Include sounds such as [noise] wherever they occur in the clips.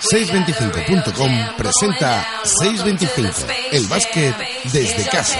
625.com presenta 625, el básquet desde casa.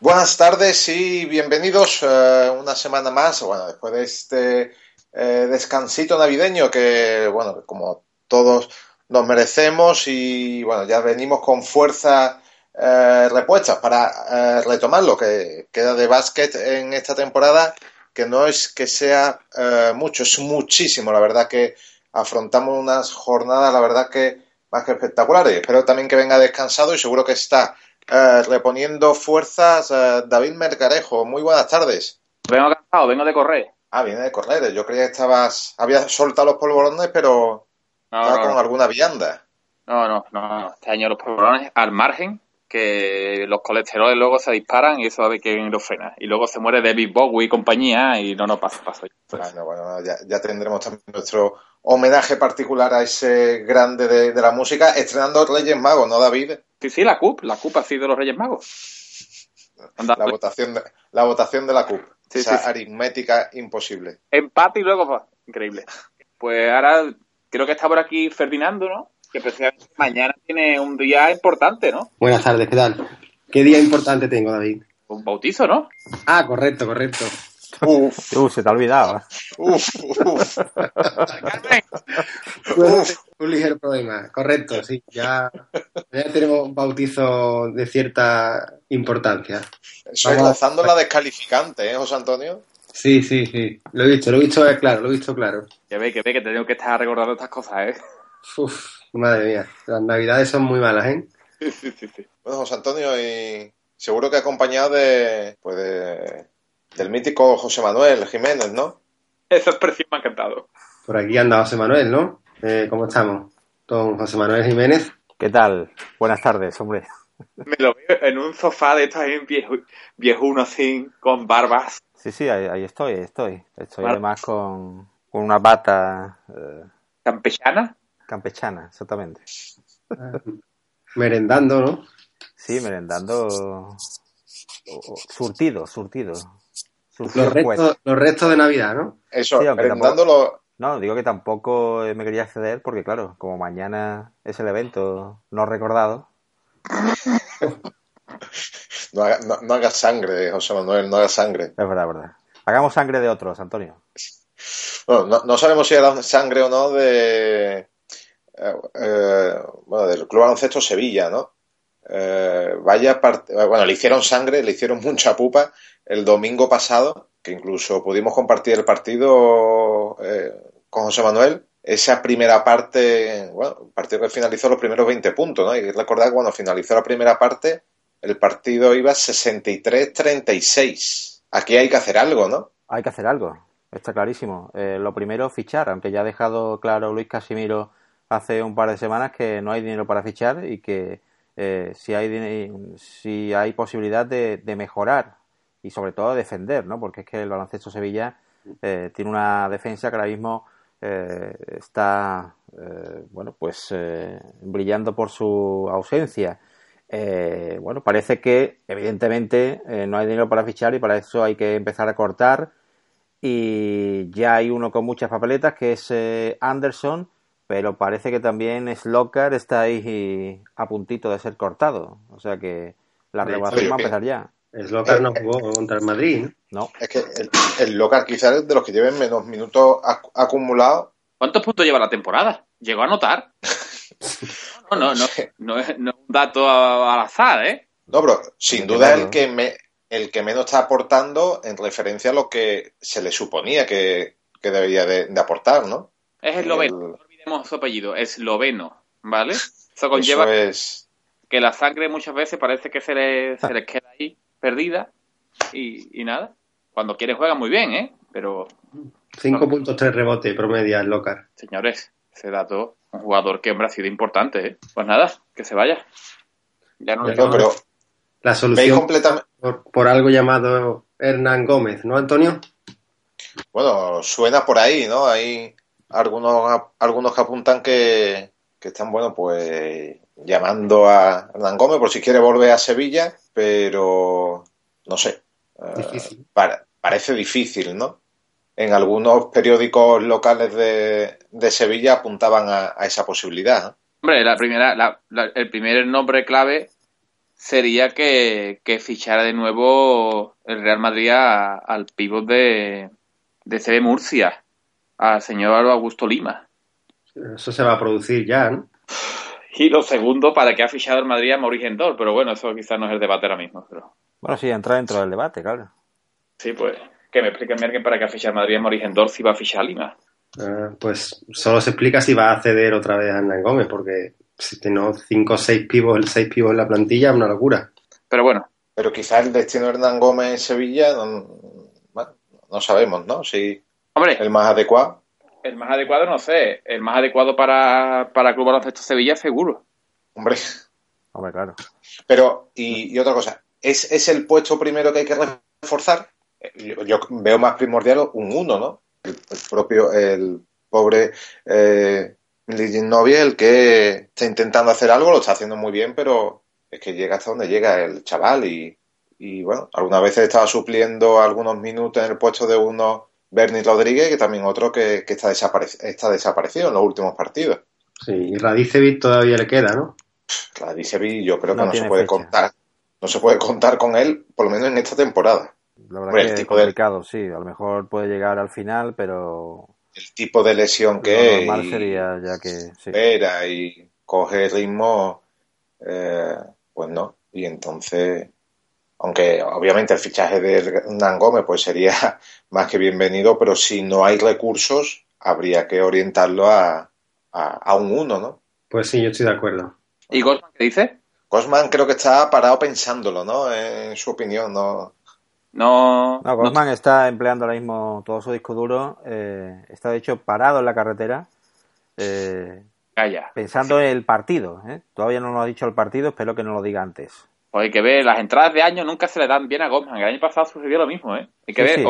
Buenas tardes y bienvenidos uh, una semana más, bueno, después de este eh, descansito navideño que, bueno, como todos nos merecemos y, bueno, ya venimos con fuerza eh, repuestas para eh, retomar lo que queda de básquet en esta temporada, que no es que sea eh, mucho, es muchísimo, la verdad que afrontamos unas jornadas, la verdad que más que espectaculares. Espero también que venga descansado y seguro que está eh, reponiendo fuerzas eh, David Mercarejo. Muy buenas tardes. Vengo cansado, vengo de correr. Ah, viene de correr. Yo creía que estabas, habías soltado los polvorones, pero No, estaba no, con no. alguna vianda. No, no, no, no. Este año los polvorones al margen, que los colesteroles luego se disparan y eso va a ver que lo frena. Y luego se muere David Bowie y compañía y no nos pasa, pasa. Bueno, bueno, ya, ya tendremos también nuestro homenaje particular a ese grande de, de la música, estrenando Reyes Magos, ¿no, David? Sí, sí, la CUP, la CUP ha sido los Reyes Magos. La votación de la, votación de la CUP. Sí, esa sí, sí. aritmética imposible. empate y luego. Increíble. Pues ahora creo que está por aquí Ferdinando, ¿no? Que precisamente mañana tiene un día importante, ¿no? Buenas tardes, ¿qué tal? ¿Qué día importante tengo, David? Un bautizo, ¿no? Ah, correcto, correcto. Uf, Uh, se te ha olvidado. uf, uf. [laughs] Bueno, un ligero problema, correcto, sí. Ya, ya tenemos un bautizo de cierta importancia. Eso es lanzando la descalificante, ¿eh, José Antonio? Sí, sí, sí. Lo he visto, lo he visto eh, claro, lo he visto claro. Que ve, que ve, que tengo que estar recordando estas cosas, ¿eh? Uf, madre mía. Las navidades son muy malas, ¿eh? Sí, sí, sí. sí. Bueno, José Antonio, y seguro que acompañado de, pues de, del mítico José Manuel Jiménez, ¿no? Esa expresión me ha encantado. Por aquí anda José Manuel, ¿no? Eh, ¿Cómo estamos? Don José Manuel Jiménez. ¿Qué tal? Buenas tardes, hombre. Me lo veo en un sofá de estos ahí viejo, viejuno así, con barbas. Sí, sí, ahí, ahí estoy, ahí estoy. Estoy además con, con una bata eh, Campechana. Campechana, exactamente. Merendando, ¿no? Sí, merendando surtido, surtido. Surtido Los pues. restos, los restos de Navidad, ¿no? Eso, Sí, merendándolo, No, digo que tampoco me quería acceder porque, claro, como mañana es el evento no recordado, [laughs] no, haga- no, no hagas sangre, José Manuel, no hagas sangre. es verdad, es verdad. Hagamos sangre de otros, Antonio. Bueno, no, no sabemos si era sangre o no de, eh, eh, bueno, del Club Baloncesto Sevilla, ¿no? Eh, vaya part- bueno, le hicieron sangre, le hicieron [laughs] mucha pupa el domingo pasado, que incluso pudimos compartir el partido con José Manuel. Esa primera parte, bueno, partido que finalizó los primeros 20 puntos, ¿no? Que recordar que cuando finalizó la primera parte, el partido iba 63-36. Aquí hay que hacer algo, ¿no? Hay que hacer algo, está clarísimo. Lo primero, fichar, aunque ya ha dejado claro Luis Casimiro hace un par de semanas que no hay dinero para fichar y que eh, si, hay, si hay posibilidad de, mejorar y sobre todo de defender, ¿no? Porque es que el baloncesto Sevilla eh, tiene una defensa que ahora mismo eh, está, eh, bueno, pues eh, brillando por su ausencia. Bueno, parece que evidentemente no hay dinero para fichar y para eso hay que empezar a cortar. Y ya hay uno con muchas papeletas que es Anderson, pero parece que también Slocar está ahí a puntito de ser cortado. O sea que la renovación va a empezar ya. Slocar no jugó contra el Madrid, ¿no? No, Es que el, el Locar quizás es de los que lleven menos minutos ac- acumulados. ¿Cuántos puntos lleva la temporada? ¿Llegó a anotar? [laughs] No, no, no, no, es, no es un dato al azar, ¿eh? No, pero sin duda verlo. el que me, el que menos está aportando en referencia a lo que se le suponía que, que debería de, de aportar, ¿no? Es esloveno, Su apellido, esloveno, ¿vale? Eso conlleva Eso es. que la sangre muchas veces parece que se les, [laughs] se les queda ahí perdida y, y nada. Cuando quiere juega muy bien, ¿eh? Pero, 5.3 rebote promedia el Slocar. señores, ese dato, un jugador que hombre ha sido importante, ¿eh? Pues nada, que se vaya. Ya no pero La solución completamente. por, por algo llamado Hernán Gómez, ¿no, Antonio? Bueno, suena por ahí, ¿no? Hay algunos, algunos que apuntan que, que están, bueno, pues llamando a Hernán Gómez por si quiere volver a Sevilla, pero no sé. Difícil. parece difícil, ¿no? En algunos periódicos locales de, de Sevilla apuntaban a, esa posibilidad. Hombre, la primera, el primer nombre clave sería que, fichara de nuevo el Real Madrid al pívot de, de CB Murcia, al señor Augusto Lima. Eso se va a producir ya, ¿no? Y lo segundo, para que ha fichado el Madrid a Mauricio Endor, pero bueno, eso quizás no es el debate ahora mismo. Pero... Bueno, sí, entra dentro del debate, claro. Sí, pues que me explique alguien para qué ha fichado el Madrid a Mauricio Endor si va a fichar a Lima. Ah, pues solo se explica si va a ceder otra vez a Hernán Gómez, porque si tiene 5 o 6 pivos, el 6 pivos en la plantilla es una locura. Pero bueno. Pero quizás el destino de Hernán Gómez en Sevilla, no, no sabemos, ¿no? Si Hombre, el más adecuado. El más adecuado no sé. El más adecuado para, para el Club Baloncesto Sevilla, seguro. Hombre. Hombre, claro. Pero, y, otra cosa, ¿es, ¿es el puesto primero que hay que reforzar? Yo, veo más primordial un uno, ¿no? El, propio, el pobre eh, Novia, el que está intentando hacer algo, lo está haciendo muy bien, pero es que llega hasta donde llega el chaval y, y bueno, algunas veces estaba supliendo algunos minutos en el puesto de uno Bernie Rodríguez, que también otro que, está, está desaparecido en los últimos partidos. Sí, y Radicevic todavía le queda, ¿no? Radicevic yo creo que no, se puede contar. No se puede contar con él, por lo menos en esta temporada. La verdad que es complicado, sí. A lo mejor puede llegar al final, pero... El tipo de lesión que es. normal sería ya que... Sí. Espera y coge ritmo, eh, pues no. Y entonces aunque obviamente el fichaje de Nan Gómez pues sería [laughs] más que bienvenido, pero si no hay recursos, habría que orientarlo a, a, un uno, ¿no? Pues sí, yo estoy de acuerdo. ¿Y Gosman qué dice? Gosman creo que está parado pensándolo, ¿no? En su opinión, no. No. No, Gosman está empleando ahora mismo todo su disco duro. Eh, está de hecho parado en la carretera. Eh, Calla. Pensando en el partido. ¿eh? Todavía no lo ha dicho el partido, espero que no lo diga antes. Pues hay que ver, las entradas de año nunca se le dan bien a Gosman. El año pasado sucedió lo mismo, ¿eh? Hay que ver.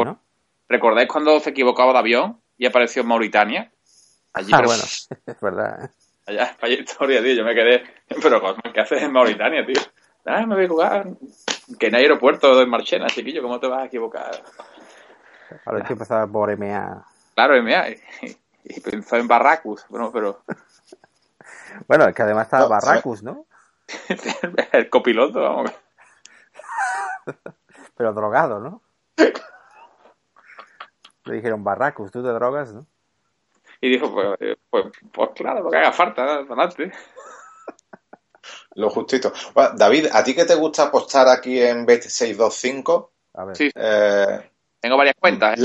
¿Recordáis cuando se equivocaba de avión y apareció en Mauritania? Allí, ah, bueno, [laughs] es verdad. ¿eh? Allá, vaya historia, tío. Yo me quedé. Pero Gosman, ¿qué haces en Mauritania, tío? Ah, me voy a jugar. Que en aeropuerto de Marchena, chiquillo, ¿cómo te vas a equivocar? Ahora hay que empezar por MA. Claro, MA. Y, pensó en Barracus. Bueno, pero. [laughs] bueno, es que además estaba Barracus, ¿no? [laughs] el copiloto, vamos. Pero drogado, ¿no? Le dijeron, Barracus, tú te drogas, ¿no? Y dijo, pues, pues, pues claro, lo que haga falta, adelante. Lo justito. David, ¿a ti que te gusta apostar aquí en Bet625? A ver. Sí. Eh, Tengo varias cuentas. ¿eh?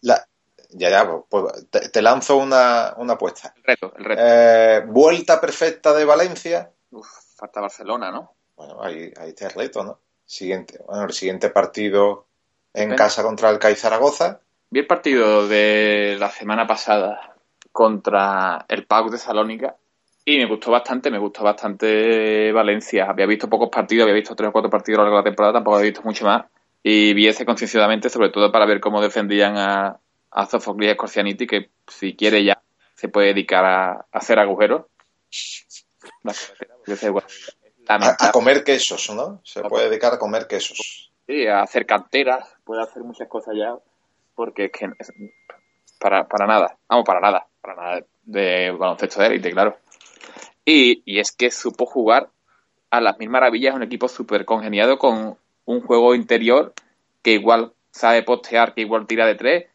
La, ya, ya, pues te, lanzo una, una apuesta. El reto, el reto. Eh, vuelta perfecta de Valencia. Uf falta Barcelona, ¿no? Bueno, ahí, ahí está el reto, ¿no? Siguiente, bueno, el siguiente partido en casa contra el CAI Zaragoza. Vi el partido de la semana pasada contra el PAUC de Salónica y me gustó bastante, me gustó bastante Valencia. Había visto pocos partidos, había visto tres o cuatro partidos a lo largo de la temporada, tampoco había visto mucho más. Y vi ese concienciadamente, sobre todo para ver cómo defendían a, a Sofocles Scorcianiti, que si quiere ya se puede dedicar a hacer agujeros a, comer quesos, ¿no? Se puede dedicar a comer quesos. Sí, a hacer canteras, puede hacer muchas cosas ya, porque es que para, para nada, vamos, para nada, para nada de baloncesto de élite, claro. Y, y es que supo jugar a las mil maravillas un equipo súper congeniado con un juego interior que igual sabe postear, que igual tira de tres,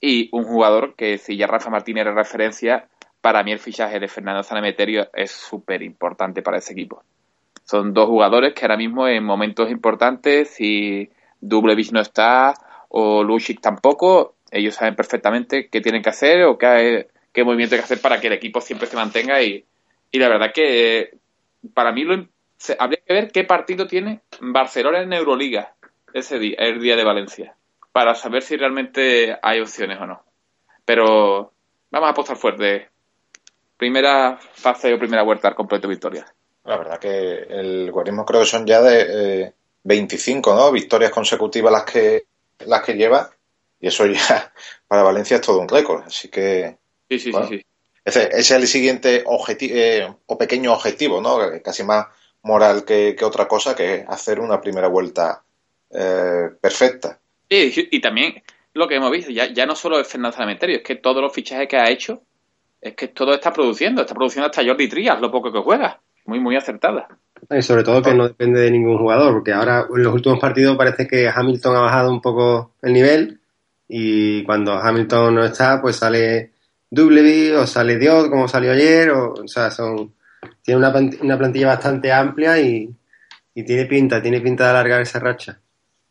y un jugador que si ya Rafa Martínez era referencia, para mí el fichaje de Fernando Sanemeterio es súper importante para ese equipo. Son dos jugadores que ahora mismo en momentos importantes, si Dublevich no está o Lucic tampoco, ellos saben perfectamente qué tienen que hacer o qué, qué movimiento hay que hacer para que el equipo siempre se mantenga y, y la verdad que para mí lo, habría que ver qué partido tiene Barcelona en Euroliga ese día, el día de Valencia, para saber si realmente hay opciones o no. Pero vamos a apostar fuerte primera fase o primera vuelta al completo victorias. La verdad que el guarismo creo que son ya de 25, ¿no? Victorias consecutivas las que las que lleva y eso ya [laughs] para Valencia es todo un récord, así que sí, sí, sí, Ese, es el siguiente objetivo eh, o pequeño objetivo, ¿no? Casi más moral que, otra cosa que hacer una primera vuelta eh, perfecta. Sí, y también lo que hemos visto, ya, ya no solo es Fernando Cementerio, es que todos los fichajes que ha hecho, es que todo está produciendo, está produciendo hasta Jordi Trías, lo poco que juega. Muy, muy acertada. Y sobre todo que no depende de ningún jugador, porque ahora en los últimos partidos parece que Hamilton ha bajado un poco el nivel y cuando Hamilton no está, pues sale W o sale Dios, como salió ayer, o, o sea, son tiene una, una plantilla bastante amplia y, y, tiene pinta, tiene pinta de alargar esa racha.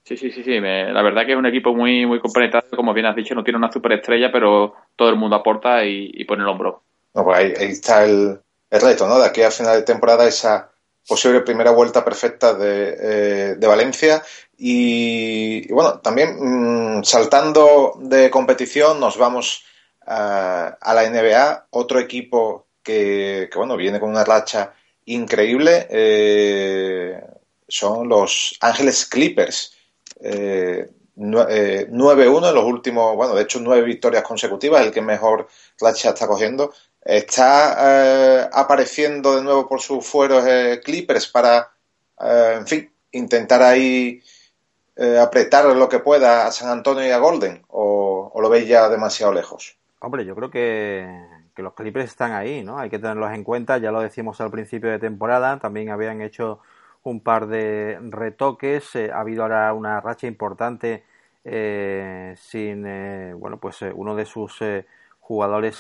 Sí, sí, sí, sí. la verdad que es un equipo muy, muy complementado, como bien has dicho, no tiene una superestrella, pero todo el mundo aporta y, pone el hombro. No, pues ahí, está el, el, reto, ¿no? De aquí a final de temporada esa posible primera vuelta perfecta de, eh, Valencia y, bueno, también mmm, saltando de competición nos vamos a, a la NBA, otro equipo que, que, bueno, viene con una racha increíble, eh, son los Ángeles Clippers. Eh, 9-1 en los últimos, bueno, de hecho nueve victorias consecutivas, el que mejor racha está cogiendo. Está eh, apareciendo de nuevo por sus fueros eh, Clippers para, eh, en fin, intentar ahí eh, apretar lo que pueda a San Antonio y a Golden, o, o lo veis ya demasiado lejos. Hombre, yo creo que, que, los Clippers están ahí, ¿no? Hay que tenerlos en cuenta, ya lo decimos al principio de temporada, también habían hecho un par de retoques, eh, ha habido ahora una racha importante eh, sin, eh, bueno, pues eh, uno de sus eh, jugadores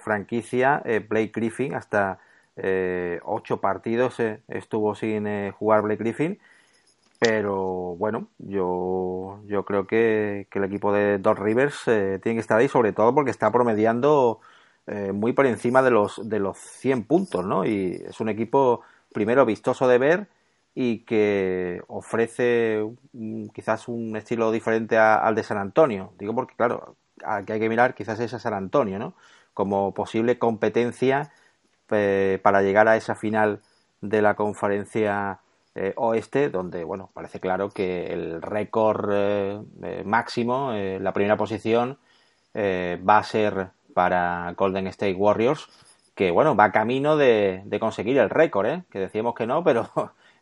franquicia, Blake Griffin, hasta ocho partidos estuvo sin jugar Blake Griffin, pero bueno, yo, yo creo que, que el equipo de Doc Rivers tiene que estar ahí, sobre todo porque está promediando muy por encima de los, de los 100 puntos, ¿no? Y es un equipo primero vistoso de ver, y que ofrece um, quizás un estilo diferente a, al de San Antonio. Digo porque, claro, que hay que mirar quizás es San Antonio, ¿no? Como posible competencia eh, para llegar a esa final de la conferencia eh, oeste, donde, bueno, parece claro que el récord eh, máximo, la primera posición, va a ser para Golden State Warriors, que, bueno, va camino de, de conseguir el récord, ¿eh? Que decíamos que no, pero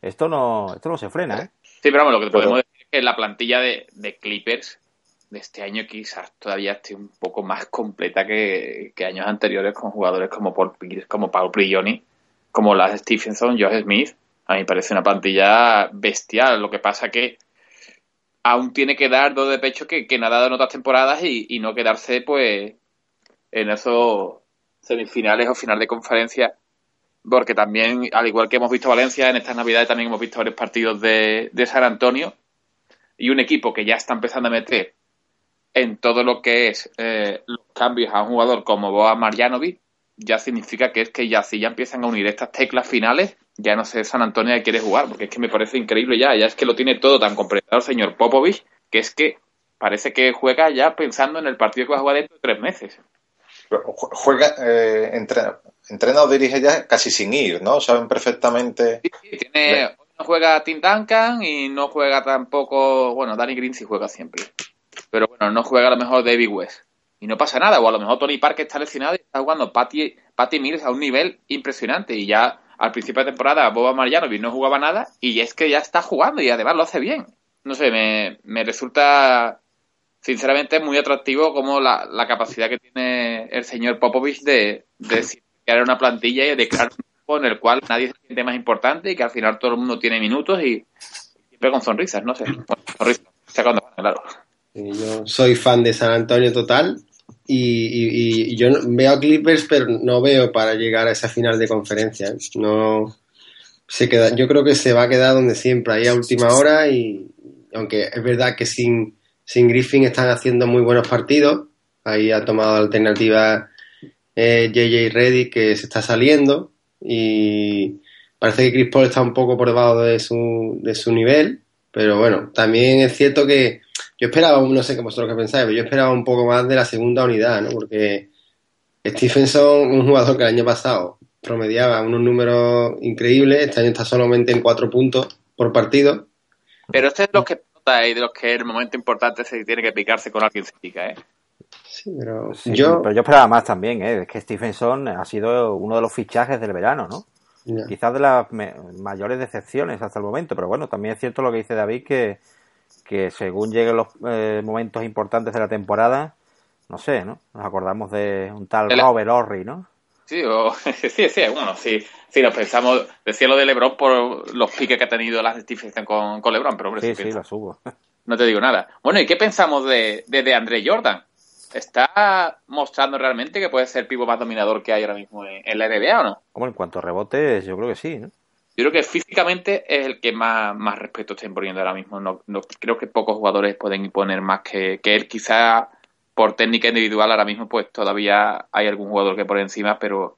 esto no, esto no se frena, ¿eh? Sí, pero vamos, lo que podemos decir es que la plantilla de, de, Clippers de este año quizás todavía esté un poco más completa que, que años anteriores con jugadores como Paul Pierce, como Paul Prigioni, como las Stephenson, Josh Smith. A mí me parece una plantilla bestial. Lo que pasa que aún tiene que dar dos de pecho que, que no ha dado en otras temporadas y, y no quedarse pues en esos semifinales o final de conferencia porque también, al igual que hemos visto Valencia, en estas navidades también hemos visto varios partidos de, San Antonio y un equipo que ya está empezando a meter en todo lo que es eh, los cambios a un jugador como Boa Marjanovic, ya significa que es que ya si ya empiezan a unir estas teclas finales, ya no sé San Antonio que quiere jugar, porque es que me parece increíble ya, ya es que lo tiene todo tan completado el señor Popovich, que es que parece que juega ya pensando en el partido que va a jugar dentro de tres meses. Juega, eh, entrena, entrena o dirige ya casi sin ir, ¿no? Saben perfectamente. Sí, sí, tiene, no juega Tim Duncan y no juega tampoco. Bueno, Danny Green sí juega siempre. Pero bueno, no juega a lo mejor David West. Y no pasa nada. O a lo mejor Tony Parker está lesionado y está jugando Patty, Patty Mills a un nivel impresionante. Y ya al principio de temporada Boba Marjanovic no jugaba nada y es que ya está jugando y además lo hace bien. No sé, me, me resulta sinceramente muy atractivo como la, la, capacidad que tiene el señor Popovich de, de [laughs] crear una plantilla y de crear un grupo en el cual nadie se siente más importante y que al final todo el mundo tiene minutos y siempre con sonrisas, no sé, con sonrisas, sacando claro. Yo soy fan de San Antonio total y, y, y, yo veo Clippers pero no veo para llegar a esa final de conferencia. No se queda, yo creo que se va a quedar donde siempre, ahí a última hora y aunque es verdad que sin, sin Griffin están haciendo muy buenos partidos, ahí ha tomado alternativa eh, JJ Reddy que se está saliendo y parece que Chris Paul está un poco por debajo de su, de su nivel, pero bueno, también es cierto que yo esperaba, no sé qué vosotros que pensáis, pero yo esperaba un poco más de la segunda unidad, ¿no? Porque Stephenson, un jugador que el año pasado promediaba unos números increíbles, este año está solamente en cuatro puntos por partido. Pero este es los que y de los que en el momento importante se tiene que picarse con alguien se pica, ¿eh? Sí, pero sí, yo... Pero yo esperaba más también, ¿eh? Es que Stephenson ha sido uno de los fichajes del verano, ¿no? Yeah. Quizás de las mayores decepciones hasta el momento, pero bueno, también es cierto lo que dice David, que, que según lleguen los eh, momentos importantes de la temporada, no sé, ¿no? Nos acordamos de un tal Robert Horry, ¿no? Sí, [laughs] sí, sí, bueno, sí, sí, nos pensamos, decía lo de Lebron por los piques que ha tenido la justificación con, con Lebron, pero hombre, sí, sí, lo subo. No te digo nada. Bueno, ¿y qué pensamos de, de, André Jordan? ¿Está mostrando realmente que puede ser el pivo más dominador que hay ahora mismo en, la NBA o no? Como en cuanto a rebotes, yo creo que sí, ¿no? Yo creo que físicamente es el que más, más respeto está imponiendo ahora mismo. No, no, creo que pocos jugadores pueden imponer más que, que él. Quizá por técnica individual ahora mismo pues todavía hay algún jugador que por encima, pero,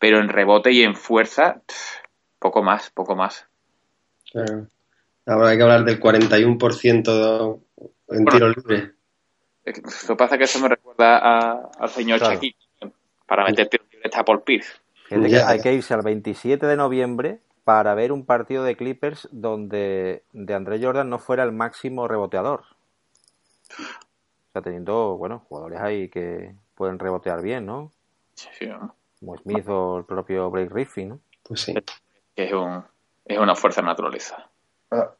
pero en rebote y en fuerza, poco más, poco más. Ahora hay que hablar del 41% en tiro libre. Lo que pasa es que eso me recuerda al señor claro. Para meter tiro libre está por Pierce. hay que irse al 27 de noviembre para ver un partido de Clippers donde de André Jordan no fuera el máximo reboteador teniendo, bueno, jugadores ahí que pueden rebotear bien, ¿no? Sí, Como Smith o el propio Blake Griffin, ¿no? Pues sí. Es, un, es una fuerza de naturaleza.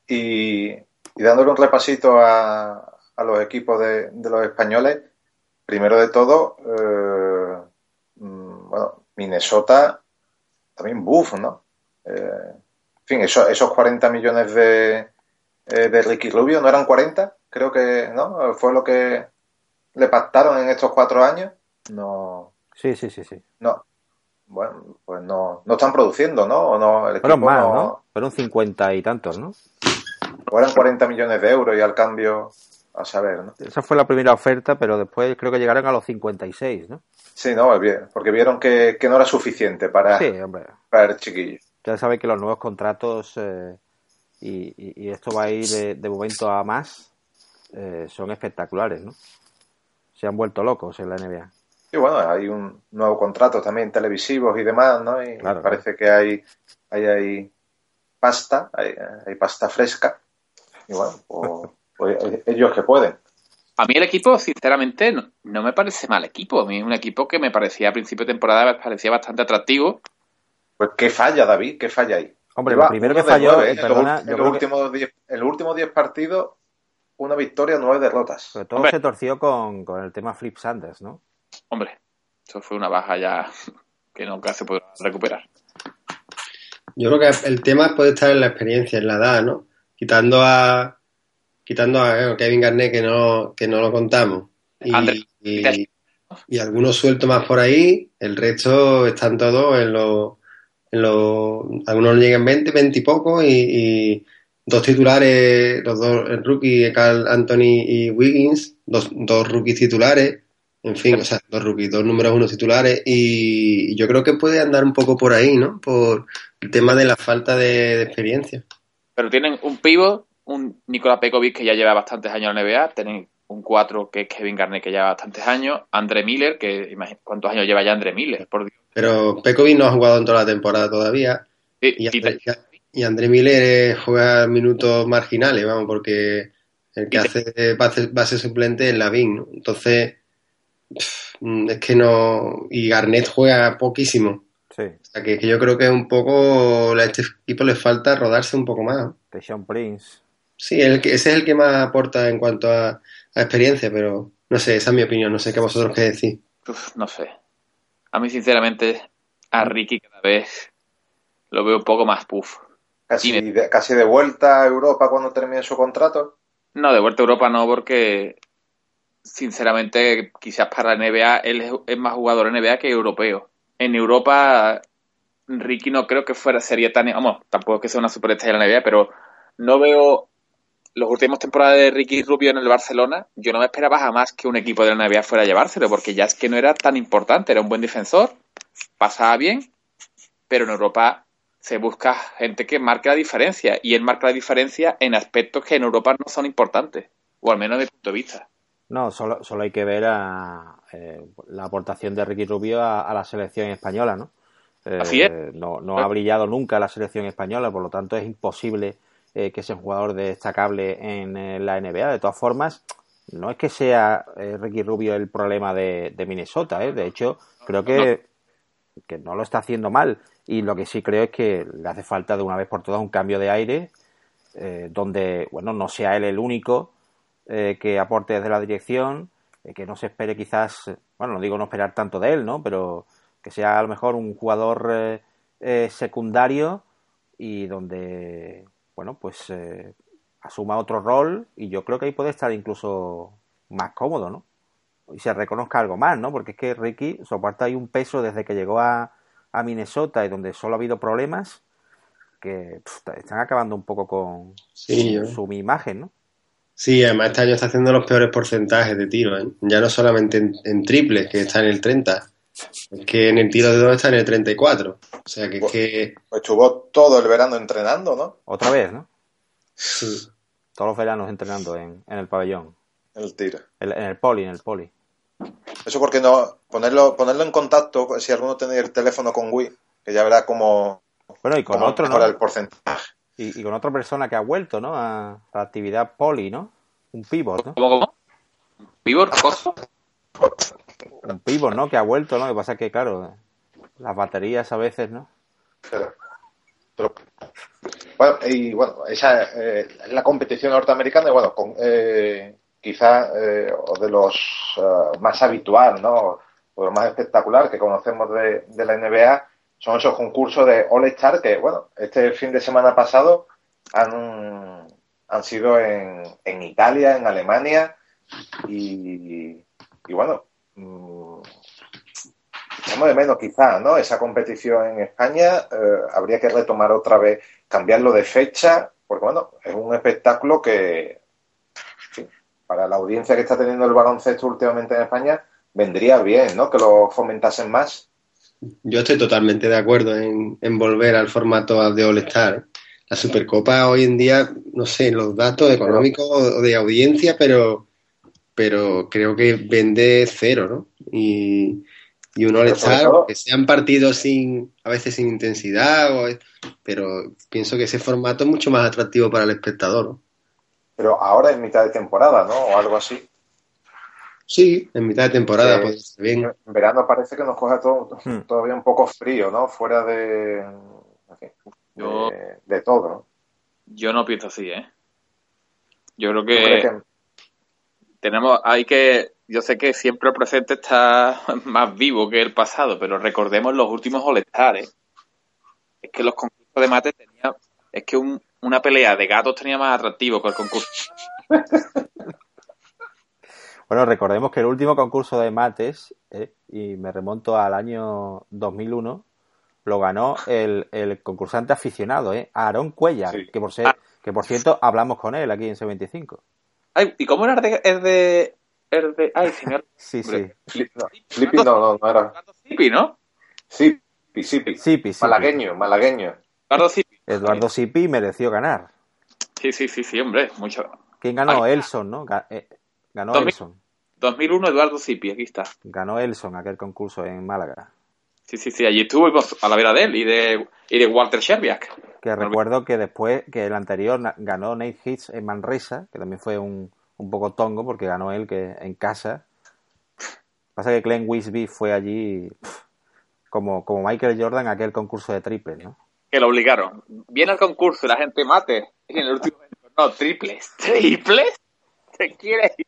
y, dándole un repasito a, a los equipos de, los españoles, primero de todo, eh, mm, bueno, Minnesota, también Buff, ¿no? Eh, en fin, esos 40 millones de, eh, de Ricky Rubio, ¿no eran 40? Creo que no fue lo que le pactaron en estos cuatro años. No sí sí sí sí. no. Bueno pues no no están produciendo no o no el fueron más no, fueron cincuenta y tantos no fueron 40 millones de euros y al cambio a saber no esa fue la primera oferta pero después creo que llegaron a los 56 no sí no porque vieron que, que no era suficiente para sí, para el chiquillo. Ya sabe que los nuevos contratos eh, y, y, esto va a ir de momento a más eh, son espectaculares, ¿no? Se han vuelto locos en la NBA. Y bueno, hay un nuevo contrato también televisivos y demás, ¿no? Y parece que hay, hay, hay pasta, hay, hay, pasta fresca. Y bueno, pues, pues, ellos que pueden. A mí el equipo, sinceramente, no, me parece mal equipo. A mí es un equipo que me parecía a principio de temporada me parecía bastante atractivo. Pues ¿qué falla, David? ¿Qué falla ahí? Hombre, lo primero que falló, ¿eh? perdona, en, los, últimos diez, en los últimos 10 partidos una victoria, nueve derrotas. Sobre todo se torció con, el tema Flip Sanders, ¿no? Hombre, eso fue una baja ya que nunca se puede recuperar. Yo creo que el tema puede estar en la experiencia, en la edad, ¿no? Quitando a quitando a Kevin Garnett que no que no lo contamos y, y, algunos sueltos más por ahí, el resto están todos en los en los algunos llegan 20, 20 y poco y dos titulares, los dos el rookie, Carl Anthony y Wiggins, dos, dos rookies titulares, en fin, o sea, dos rookies, dos números uno titulares, y yo creo que puede andar un poco por ahí, ¿no? Por el tema de la falta de, experiencia. Pero tienen un pivo, un Nikola Pekovic que ya lleva bastantes años en la NBA, tienen un 4 que es Kevin Garnett que lleva bastantes años, Andre Miller, que ¿cuántos años lleva ya Andre Miller? Por Dios. Pero Pekovic no ha jugado en toda la temporada todavía. y, y André Miller juega minutos marginales, vamos, porque el que hace base, suplente es Lavín, ¿no? Entonces, es que no. Y Garnett juega poquísimo. Sí. O sea, que, yo creo que un poco a este equipo le falta rodarse un poco más. De Sean Prince. Sí, el que, ese es el que más aporta en cuanto a, experiencia, pero no sé, esa es mi opinión, no sé qué vosotros qué decís. no sé. A mí, sinceramente, a Ricky cada vez lo veo un poco más puff. Casi, de, casi de vuelta a Europa cuando termine su contrato. No, de vuelta a Europa no, porque sinceramente quizás para la NBA él es, más jugador en NBA que europeo. En Europa Ricky no creo que fuera sería tan, vamos, tampoco es que sea una superestrella en la NBA, pero no veo los últimos temporadas de Ricky Rubio en el Barcelona, yo no me esperaba jamás que un equipo de la NBA fuera a llevárselo, porque ya es que no era tan importante, era un buen defensor, pasaba bien, pero en Europa se busca gente que marque la diferencia y él marca la diferencia en aspectos que en Europa no son importantes, o al menos desde mi punto de vista. No, solo, solo hay que ver a, eh, la aportación de Ricky Rubio a, la selección española, ¿no? Eh, Así es. No, no ha brillado nunca la selección española, por lo tanto es imposible eh, que sea un jugador destacable en la NBA. De todas formas, no es que sea Ricky Rubio el problema de, Minnesota, De hecho, creo que, que no lo está haciendo mal y lo que sí creo es que le hace falta de una vez por todas un cambio de aire eh, donde, bueno, no sea él el único eh, que aporte desde la dirección, eh, que no se espere quizás, bueno, no digo no esperar tanto de él, ¿no? Pero que sea a lo mejor un jugador secundario y donde, bueno, pues asuma otro rol y yo creo que ahí puede estar incluso más cómodo, ¿no? Y se reconozca algo más, ¿no? Porque es que Ricky soporta ahí un peso desde que llegó a, a Minnesota y donde solo ha habido problemas que están acabando un poco con, su imagen, ¿no? Sí, además este año está haciendo los peores porcentajes de tiro, ¿eh? ya no solamente en, triples, que está en el 30, es que en el tiro de dos está en el 34. O sea que pues, que. Pues estuvo todo el verano entrenando, ¿no? Otra vez, ¿no? Sí. [laughs] Todos los veranos entrenando en, el pabellón. En el tiro. en el poli, en el poli. Eso porque no ponerlo ponerlo en contacto si alguno tiene el teléfono con Wii, que ya verá cómo bueno y con otro ¿no? el porcentaje. Y, con otra persona que ha vuelto, ¿no? A la actividad poli, ¿no? Un pivot, ¿no? ¿Cómo, cómo? ¿Pivot? ¿Coso? Un pivot, ¿no? Que ha vuelto, ¿no? Lo que pasa es que, claro, las baterías a veces, ¿no? bueno, y bueno, esa eh, la competición norteamericana, y bueno, con, eh, quizá eh, de los eh, más habitual, ¿no? O lo más espectacular que conocemos de, la NBA son esos concursos de All-Star que, bueno, este fin de semana pasado han, han sido en, en Italia, en Alemania y, y bueno, mmm, de menos quizá, ¿no? Esa competición en España eh, habría que retomar otra vez, cambiarlo de fecha, porque bueno, es un espectáculo que para la audiencia que está teniendo el baloncesto últimamente en España, vendría bien, ¿no? Que lo fomentasen más. Yo estoy totalmente de acuerdo en, volver al formato de All-Star. La Supercopa hoy en día, no sé, los datos económicos o de audiencia, pero, pero creo que vende cero, ¿no? Y, y un All-Star, que sean partidos sin, a veces sin intensidad, pero pienso que ese formato es mucho más atractivo para el espectador. ¿no? Pero ahora en mitad de temporada, ¿no? O algo así. Sí, en mitad de temporada, pues bien. En verano parece que nos coge todo, hmm. todavía un poco frío, ¿no? Fuera de, de, todo, ¿no? Yo no pienso así, ¿eh? Yo creo que, tenemos, hay que, yo sé que siempre el presente está [laughs] más vivo que el pasado, pero recordemos los últimos all ¿eh? Es que los concursos de mate tenían, es que un, una pelea de gatos tenía más atractivo que el concurso. [laughs] bueno, recordemos que el último concurso de mates, eh, y me remonto al año 2001, lo ganó el, concursante aficionado, ¿eh? Aaron Cuellar, que, por ser, ah. que por cierto hablamos con él aquí en C25. Ay, ¿Y cómo era el de, el de, Ay, señor. [laughs] sí, sí. Flippy no, no, no era. Sipi, ¿no? Sipi, Sipi. Malagueño, malagueño. Eduardo Sipi. Mereció ganar. Sí, sí, sí, sí, hombre, mucho. ¿Quién ganó? Elson, ¿no? Eh, ganó Elson. 2001 Eduardo Sipi, aquí está. Ganó Elson aquel concurso en Málaga. Sí, sí, sí, allí estuvimos a la vera de él y de, y de Walter Sherbiak. Que recuerdo que después, que el anterior ganó Nate Hitch en Manresa, que también fue un, un poco tongo porque ganó él que en casa. Pasa que Glenn Wisby fue allí como, como Michael Jordan aquel concurso de triple, ¿no? Que lo obligaron. Viene al concurso y la gente mate. Y en el último momento, no, triples. [laughs] ¿Triples? ¿Te quieres ir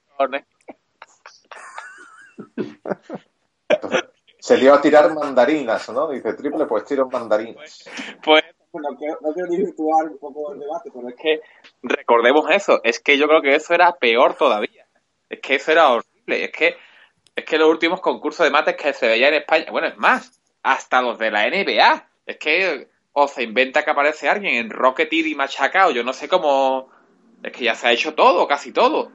Se dio a tirar mandarinas, ¿no? Dice triple, pues tiro mandarinas. Pues, pues no, quiero, no quiero un poco el debate, pero es que recordemos eso. Es que yo creo que eso era peor todavía. Es que eso era horrible. Es que, es que los últimos concursos de mates que se veían en España, bueno, es más, hasta los de la NBA. Es que o se inventa que aparece alguien en Rocketeer y machacado, yo no sé cómo... Es que ya se ha hecho todo, casi todo.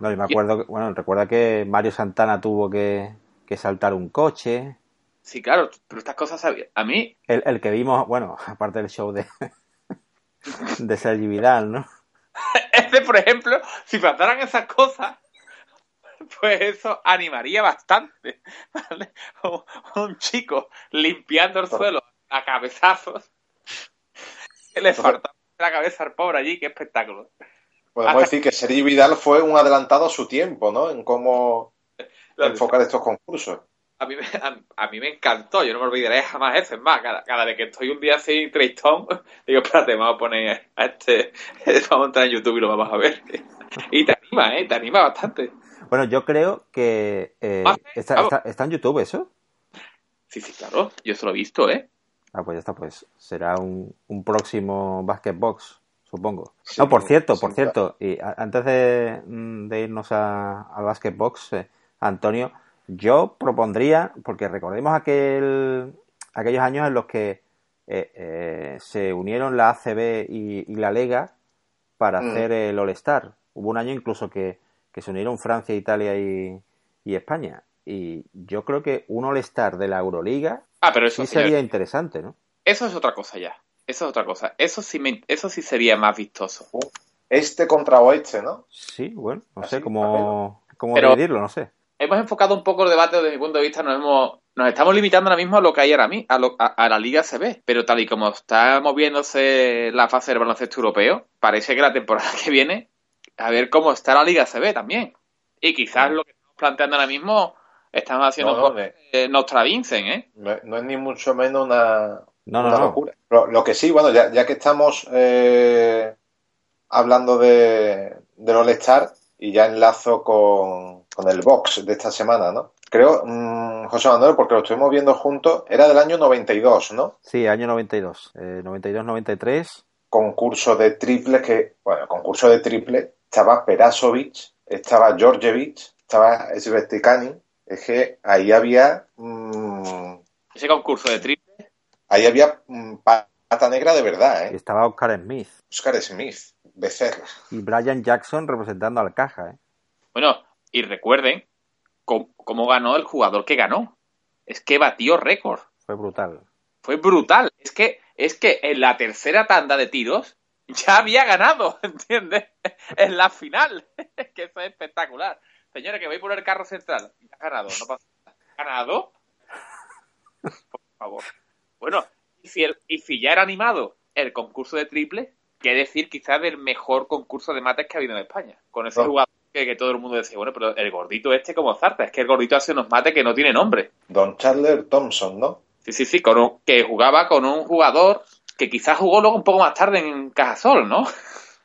No, yo me acuerdo, bueno, recuerda que Mario Santana tuvo que, saltar un coche. Sí, claro, pero estas cosas a mí... El, que vimos, bueno, [laughs] aparte del show de, [laughs] de Sergi Vidal, ¿no? [laughs] Este, por ejemplo, si pasaran esas cosas, pues eso animaría bastante. Un chico limpiando el suelo [laughs] a cabezazos. Que [laughs] le falta la cabeza al pobre allí, qué espectáculo. Podemos decir que Sergi Vidal fue un adelantado a su tiempo, ¿no? En cómo enfocar estos concursos. a mí, me, a, mí me encantó, yo no me olvidaré jamás eso. Es más, cada, cada vez que estoy un día así tristón, [laughs] digo, espérate, vamos a poner a este, vamos a entrar en YouTube y lo vamos a ver. Y te anima, ¿eh? Te anima bastante. Bueno, yo creo que eh, Ah, está, está- está en YouTube eso. Sí, sí, claro, yo eso lo he visto, ¿eh? Ah, pues ya está, pues será un, un próximo Basket Box, supongo. Sí, no, por cierto, por cierto, y a- antes de, mm, de irnos a- al Basket Box, eh, Antonio, yo propondría, porque recordemos aquel, aquellos años en los que eh, eh, se unieron la ACB y, y la Lega para Mm. hacer el All-Star. Hubo un año incluso que, que se unieron Francia, Italia y, y España. Y yo creo que un All-Star de la Euroliga Ah, pero eso sí sería interesante, ¿no? eso es otra cosa ya. Eso es otra cosa. Eso sí, me, eso sí sería más vistoso. Este contra oeste, ¿no? Sí, bueno, no Así, sé cómo, cómo Pero- dividirlo, no sé. Hemos enfocado un poco el debate desde mi punto de vista, nos hemos, nos estamos limitando ahora mismo a lo que hay ahora mismo, a, lo- a, a la Liga CB. Pero tal y como está moviéndose la fase del baloncesto europeo, parece que la temporada que viene, a ver cómo está la Liga CB también. Y quizás lo que estamos planteando ahora mismo, estamos haciendo No, no, poco me- eh, ¿eh? No, no es ni mucho menos una, No, no, una no. locura. Lo, lo que sí, bueno, ya, ya que estamos eh, hablando de, del All-Star y ya enlazo con, con el box de esta semana, ¿no? Creo, mm, José Manuel, porque lo estuvimos viendo juntos, era del año 92, ¿no? Sí, año 92. Eh, 92-93. Concurso de triple que, bueno, concurso de triple, estaba Perasovic, estaba Georgievich, estaba Svestikani, es que ahí había, mm, Ese concurso de triple. ahí había mm, pata negra de verdad, ¿eh? Estaba Oscar Smith Oscar Smith, Becerra. y Brian Jackson representando al Caja. ¿eh? Bueno, y recuerden cómo, cómo ganó el jugador que ganó. Es que batió récord. Fue brutal. Fue brutal. Es que, es que en la tercera tanda de tiros ya había ganado, [laughs] ¿entiendes? En la final. [laughs] Es que eso es espectacular. Señores, que voy por el carro central. Ha ganado, no pasa nada. ¿Ganado? Por favor. Bueno, y si, el- y si ya era animado el concurso de triple, qué decir quizás del mejor concurso de mates que ha habido en España. Con ese Oh. jugador que, que todo el mundo decía, bueno, pero el gordito este como Zarta, es que el gordito hace unos mates que no tiene nombre. Don Chandler Thompson, ¿no? Sí, sí, sí, con un- que jugaba con un jugador que quizás jugó luego un poco más tarde en Cajasol, ¿no? [laughs]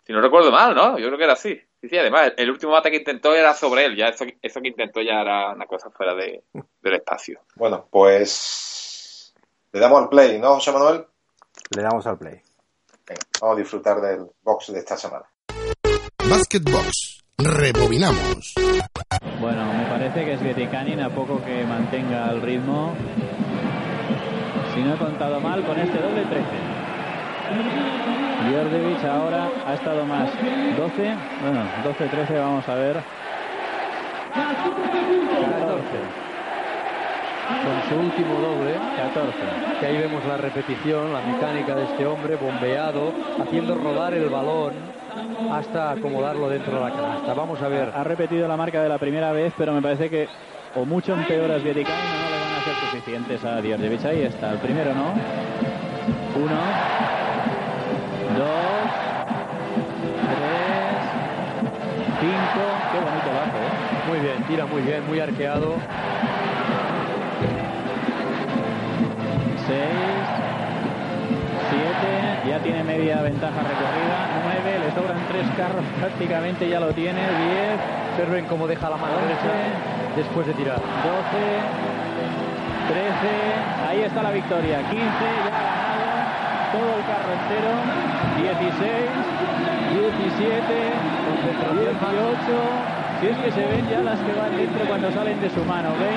Si no recuerdo mal, ¿no? Yo creo que era así. Sí, sí, además, el, último mate que intentó era sobre él, ya eso, eso que intentó ya era una cosa fuera de, del espacio. Bueno, pues le damos al play, ¿no, José Manuel? Le damos al play. Venga, vamos a disfrutar del box de esta semana. Basket Box. Rebobinamos. Bueno, me parece que es Getikanin a poco que mantenga el ritmo. Si no he contado mal, con este doble 13. Djordjevic ahora ha estado más 12. Bueno, 12-13 vamos a ver. 14. con su último doble, 14. que ahí vemos la repetición, la mecánica de este hombre bombeado, haciendo rodar el balón hasta acomodarlo dentro de la canasta. Vamos a ver. Ha repetido la marca de la primera vez, pero me parece que o mucho empeoras Getikanin o no le van a ser suficientes a Djordjevic. Ahí está, el primero no. Uno, bien, tira muy bien, muy arqueado. Seis, siete, ya tiene media ventaja recorrida. Nueve, le sobran tres carros, [laughs] prácticamente ya lo tiene. Diez, Observen cómo deja la mano derecha después de tirar. 12, 13, ahí está la victoria. 15, ya ha ganado todo el carro entero. 16, 17, 18. Si es que se ven ya las que van dentro cuando salen de su mano. 20.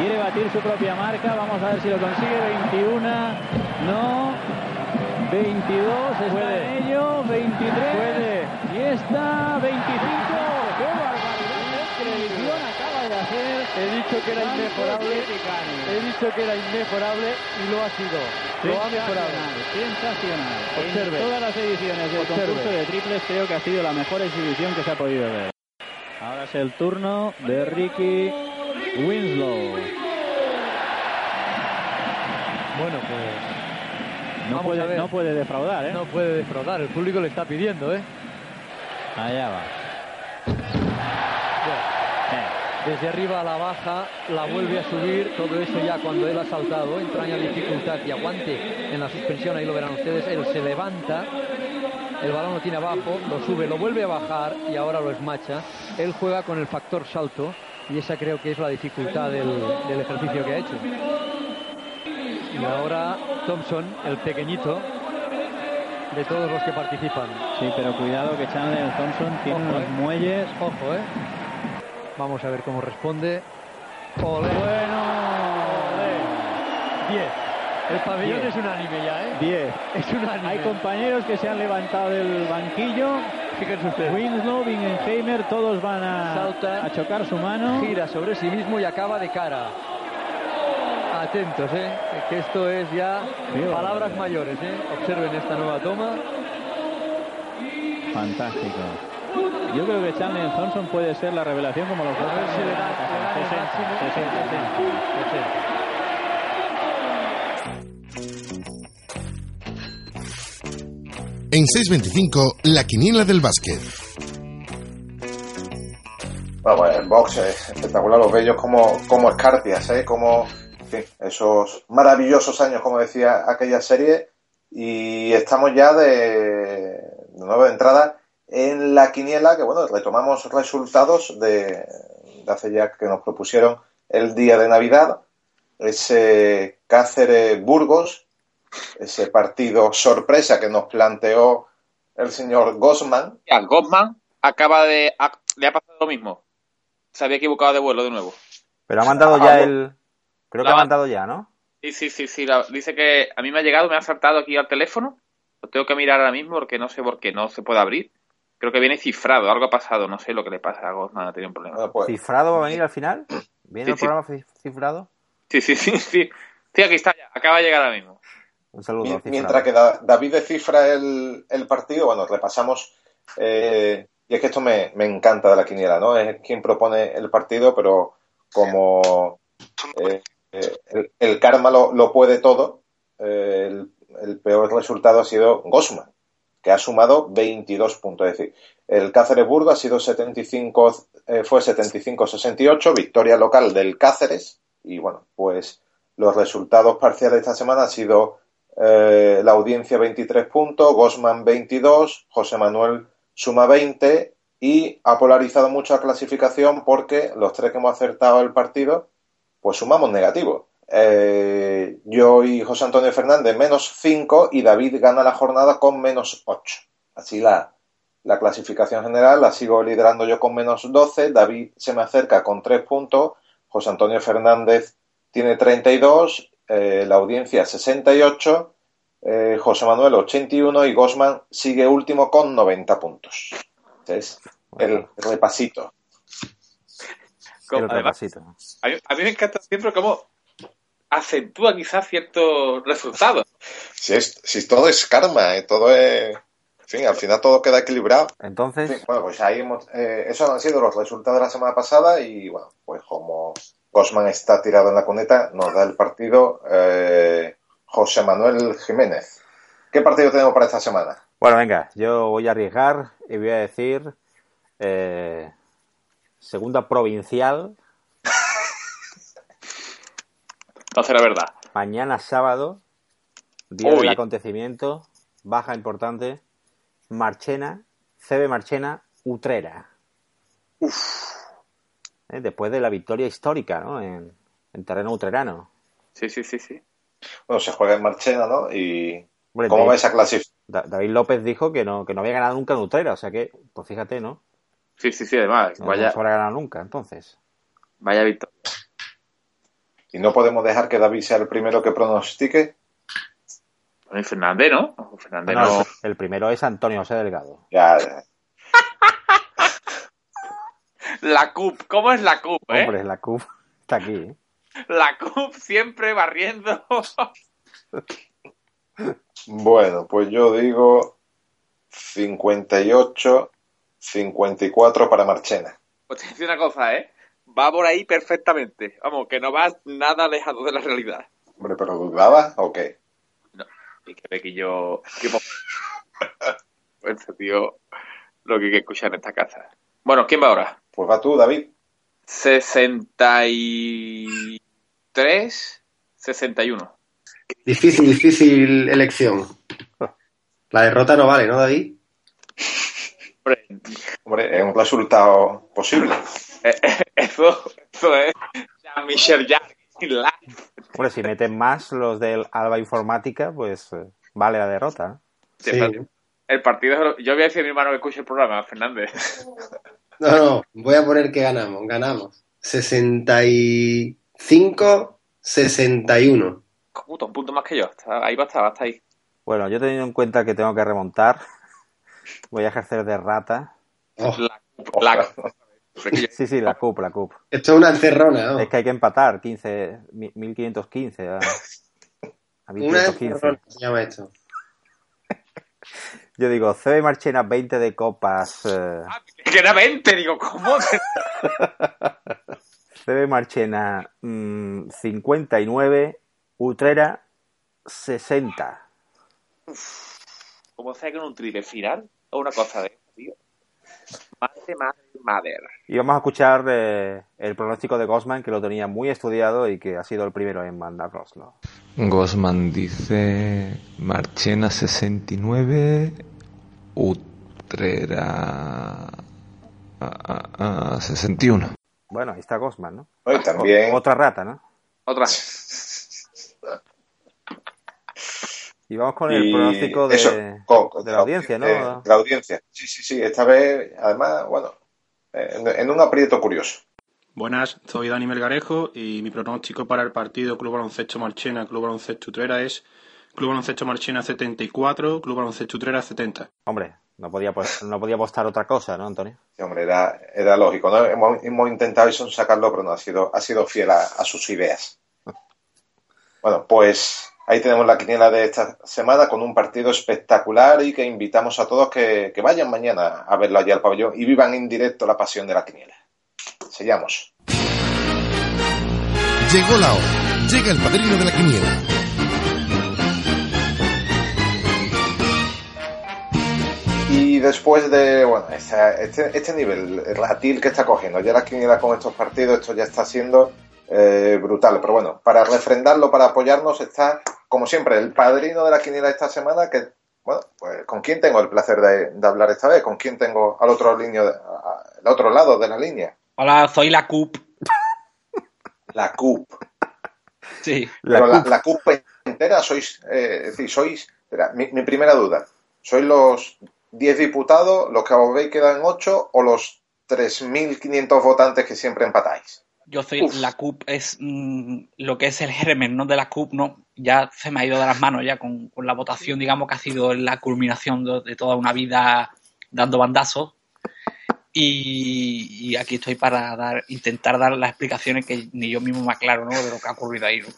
Quiere batir su propia marca. Vamos a ver si lo consigue. 21. No. 22. Está en ello. 23. Puede. Y está 25. ¡Qué barbaridad! ¡Qué acaba de hacer! He dicho que era inmejorable. He dicho que era inmejorable y lo ha sido. Lo ha mejorado. Sensacional. Observe. En todas las ediciones del Observe. concurso de triples creo que ha sido la mejor exhibición que se ha podido ver. Ahora es el turno de Ricky Winslow. Bueno, pues No puede, no puede defraudar, ¿eh? no puede defraudar. El público le está pidiendo, ¿eh? Allá va. Desde arriba a la baja, la vuelve a subir, todo eso ya cuando él ha saltado, entraña dificultad y aguante en la suspensión, ahí lo verán ustedes, él se levanta, el balón lo tiene abajo, lo sube, lo vuelve a bajar y ahora lo esmacha. Él juega con el factor salto y esa creo que es la dificultad del, del ejercicio que ha hecho. Y ahora Thompson, el pequeñito, de todos los que participan. Sí, pero cuidado que Chandler Thompson tiene Ojo, unos eh. muelles. Ojo, ¿eh? Vamos a ver cómo responde. Ole. Bueno, 10. El pabellón Diez. es unánime ya, ¿eh? 10. Es unánime. Hay compañeros que se han levantado del banquillo. Fíjense ustedes. Winslow, Bingenheimer, todos van a, Salta. a chocar su mano. Gira sobre sí mismo y acaba de cara. Atentos, ¿eh? Que esto es ya palabras mayores, ¿eh? Observen esta nueva toma. Fantástico. Yo creo que Chandler Thompson puede ser la revelación como los A ver si le da, le da el 60, máximo. 60, 60. En 6.25, la quiniela del básquet. Bueno, pues el box es espectacular, los bellos como, como escarpias, ¿eh? como en fin, esos maravillosos años, como decía aquella serie, y estamos ya de, de nuevo de entrada en la quiniela, que bueno, retomamos resultados de, de hace ya que nos propusieron el día de Navidad, ese Cáceres-Burgos, ese partido sorpresa que nos planteó el señor Gosman, Y a Gottman acaba de. ha- le ha pasado lo mismo. Se había equivocado de vuelo de nuevo. Pero ha mandado ya Ah, el... Creo que ha mandado ya, ¿no? Sí, sí, sí, sí. la- dice que a mí me ha llegado, me ha saltado aquí al teléfono. Lo tengo que mirar ahora mismo porque no sé por qué no se puede abrir. Creo que viene cifrado, algo ha pasado, no sé lo que le pasa a Gottman, ha tenido un problema. bueno, pues, ¿Cifrado va a venir al final? ¿Viene Sí, el sí. programa ci- cifrado? Sí, sí, sí, sí. Sí, aquí está ya, acaba de llegar ahora mismo. Un saludo. Mientras que Da- David descifra el, el partido, bueno, repasamos. eh, y es que esto me, me encanta de la quiniela, ¿no? Es quien propone el partido, pero como eh, eh, el, el karma lo, lo puede todo, eh, el, el peor resultado ha sido Gosman, que ha sumado 22 puntos. Es decir, el Cáceres Burgo ha sido 75, eh, fue 75-68, victoria local del Cáceres. Y bueno, pues los resultados parciales de esta semana han sido eh, la audiencia 23 puntos, Gosman 22, José Manuel suma 20 y ha polarizado mucho la clasificación porque los tres que hemos acertado el partido, pues sumamos negativo. Eh, yo y José Antonio Fernández menos 5 y David gana la jornada con menos 8. Así la, la clasificación general la sigo liderando yo con menos 12, David se me acerca con 3 puntos, José Antonio Fernández tiene 32, eh, la audiencia 68, eh, José Manuel 81 y Gosman sigue último con 90 puntos. Este es el repasito. El Además, repasito. a mí, a mí me encanta siempre cómo acentúa quizás ciertos resultados. Si, es, si todo es karma, eh, todo es... En fin, al final todo queda equilibrado. Entonces, Sí, bueno, pues ahí hemos, eh, esos han sido los resultados de la semana pasada y bueno, pues como Gosman está tirado en la cuneta, nos da el partido eh, José Manuel Jiménez. ¿Qué partido tenemos para esta semana? bueno, venga, yo voy a arriesgar y voy a decir eh, segunda provincial, Entonces, la verdad. mañana sábado, día Uy. del acontecimiento, baja importante, Marchena, CB Marchena, Utrera. Eh, Después de la victoria histórica, ¿no? En, en terreno utrerano. Sí, sí, sí, sí. Bueno, se juega en Marchena, ¿no? Y Hombre, ¿cómo David- vais a clasificar? Da- David López dijo que no, que no había ganado nunca en Utrera, o sea que, pues fíjate, ¿no? Sí, sí, sí, además. No, Vaya, no se habrá ganado nunca, entonces. vaya victoria. Y no podemos dejar que David sea el primero que pronostique. Bueno, Fernández, ¿no? Fernández No, no. el- el primero es Antonio José Delgado. Ya, ya. La CUP, ¿cómo es la CUP, eh? Hombre, la CUP está aquí. ¿eh? La CUP siempre barriendo. Bueno, pues yo digo 58, 54 para Marchena. Pues te decir una cosa, ¿eh? Va por ahí perfectamente. Vamos, que no vas nada alejado de la realidad. Hombre, ¿pero dudaba o qué? No, y que ve que yo... Este tío, [laughs] lo que hay que escuchar en esta casa. Bueno, ¿quién va ahora? Pues va tú, David. 63, 61. Difícil, difícil elección. La derrota no vale, ¿no, David? Hombre, Hombre, es un resultado posible. Eso, eso es Jean-Michel Jarre. Hombre, si meten más los del Alba Informática, pues eh, vale la derrota. Sí, El partido, yo voy a decir a mi hermano que escuche el programa, Fernández. No, no, voy a poner que ganamos, ganamos. 65, 61. Puto, un punto más que yo. Ahí va a estar, va a estar ahí. Bueno, yo teniendo en cuenta que tengo que remontar, [laughs] voy a ejercer de rata. Oh, La, la- Sí, sí, la CUP, la CUP. esto es una encerrona, ¿no? Es que hay que empatar, 15, mi- 1515 a, a Una 1515. encerrona se llama esto. [laughs] Yo digo, CB Marchena 20 de copas, eh, que era 20, digo, ¿cómo? [laughs] CB Marchena mm, 59, Utrera 60. ¿Cómo sea con un triple final? O una cosa de tío. Madre, madre, madre. Y vamos a escuchar eh, el pronóstico de Gosman, que lo tenía muy estudiado y que ha sido el primero en mandárnoslo. Gosman dice Marchena 69, Utrera ah, ah, ah, 61. Bueno, ahí está Gosman, ¿no? otra rata, ¿no? Otra. [laughs] Y vamos con el y pronóstico de, eso, co- de la audiencia, ¿no? de la audiencia. Sí, sí, sí. Esta vez, además, bueno, en, en un aprieto curioso. Buenas, soy Dani Melgarejo y mi pronóstico para el partido Club Baloncesto Marchena Club Baloncesto Utrera es Club Baloncesto Marchena 74, Club Baloncesto Utrera 70. Hombre, no podía, pues- no podía apostar otra cosa, ¿no, Antonio? Sí, hombre, era, era lógico. ¿no? Hemos, hemos intentado eso sacarlo, pero no ha sido, ha sido fiel a, a sus ideas. [laughs] Bueno, pues ahí tenemos la quiniela de esta semana con un partido espectacular y que invitamos a todos que, que vayan mañana a verlo allí al pabellón y vivan en directo la pasión de la quiniela. Sellamos. Llegó la hora. Llega el padrino de la quiniela. Y después de, bueno, este, este nivel ratil que está cogiendo ya la quiniela con estos partidos, esto ya está siendo eh, brutal. Pero bueno, para refrendarlo, para apoyarnos, está, como siempre, el padrino de la quiniela esta semana, que, bueno, pues con quién tengo el placer de, de hablar esta vez, con quién tengo al otro, línea, al otro lado de la línea. Hola, soy la CUP. La CUP. Sí. La Pero la, CUP. la CUP entera sois, eh, es decir, sois, espera, mi, mi primera duda, ¿sois los 10 diputados, los que os veis quedan 8 o los 3.500 votantes que siempre empatáis? Yo soy Uf. la CUP, es mm, lo que es el germen, ¿no? De la CUP, ¿no? Ya se me ha ido de las manos ya con, con la votación, digamos que ha sido la culminación de, de toda una vida dando bandazos. Y, y aquí estoy para dar, intentar dar las explicaciones que ni yo mismo me aclaro, ¿no? De lo que ha ocurrido ahí, ¿no?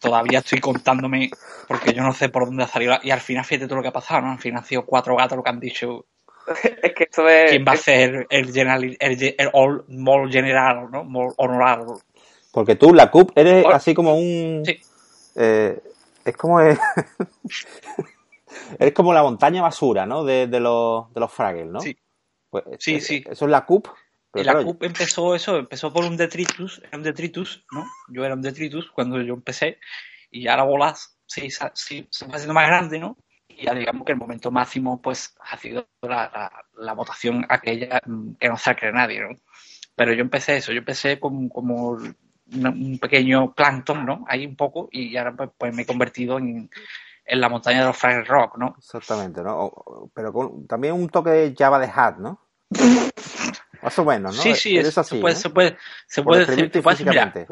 Todavía estoy contándome, porque yo no sé por dónde ha salido. Y al final, fíjate todo lo que ha pasado, ¿no? Al final han sido cuatro gatos lo que han dicho [laughs] Es que esto es. quién va a es- ser el general, el, el all, mol general, ¿no? Mol honorado. Porque tú, la CUP, eres así como un... Sí. eh, es como... eh, [laughs] eres como la montaña basura, ¿no? De, de los, de los Fraggles, ¿no? Sí. Pues, Sí, eh, sí. Eso es la CUP. Pero la claro, CUP empezó eso, empezó por un detritus, era un detritus, ¿no? Yo era un detritus cuando yo empecé, y ya la bola se, fue haciendo más grande, ¿no? Y ya digamos que el momento máximo, pues, ha sido la, la- la votación aquella mm, que no se cree nadie, ¿no? Pero yo empecé eso, yo empecé con, como un pequeño plancton, ¿no? Ahí un poco, y ahora pues, pues me he convertido en, en la montaña de los Fraggle Rock, ¿no? Exactamente, ¿no? Pero con también un toque de Java de Hat, ¿no? Más o menos, ¿no? Sí, sí, es- así, se puede, ¿no? se puede, se puede, se puede asimilar. físicamente.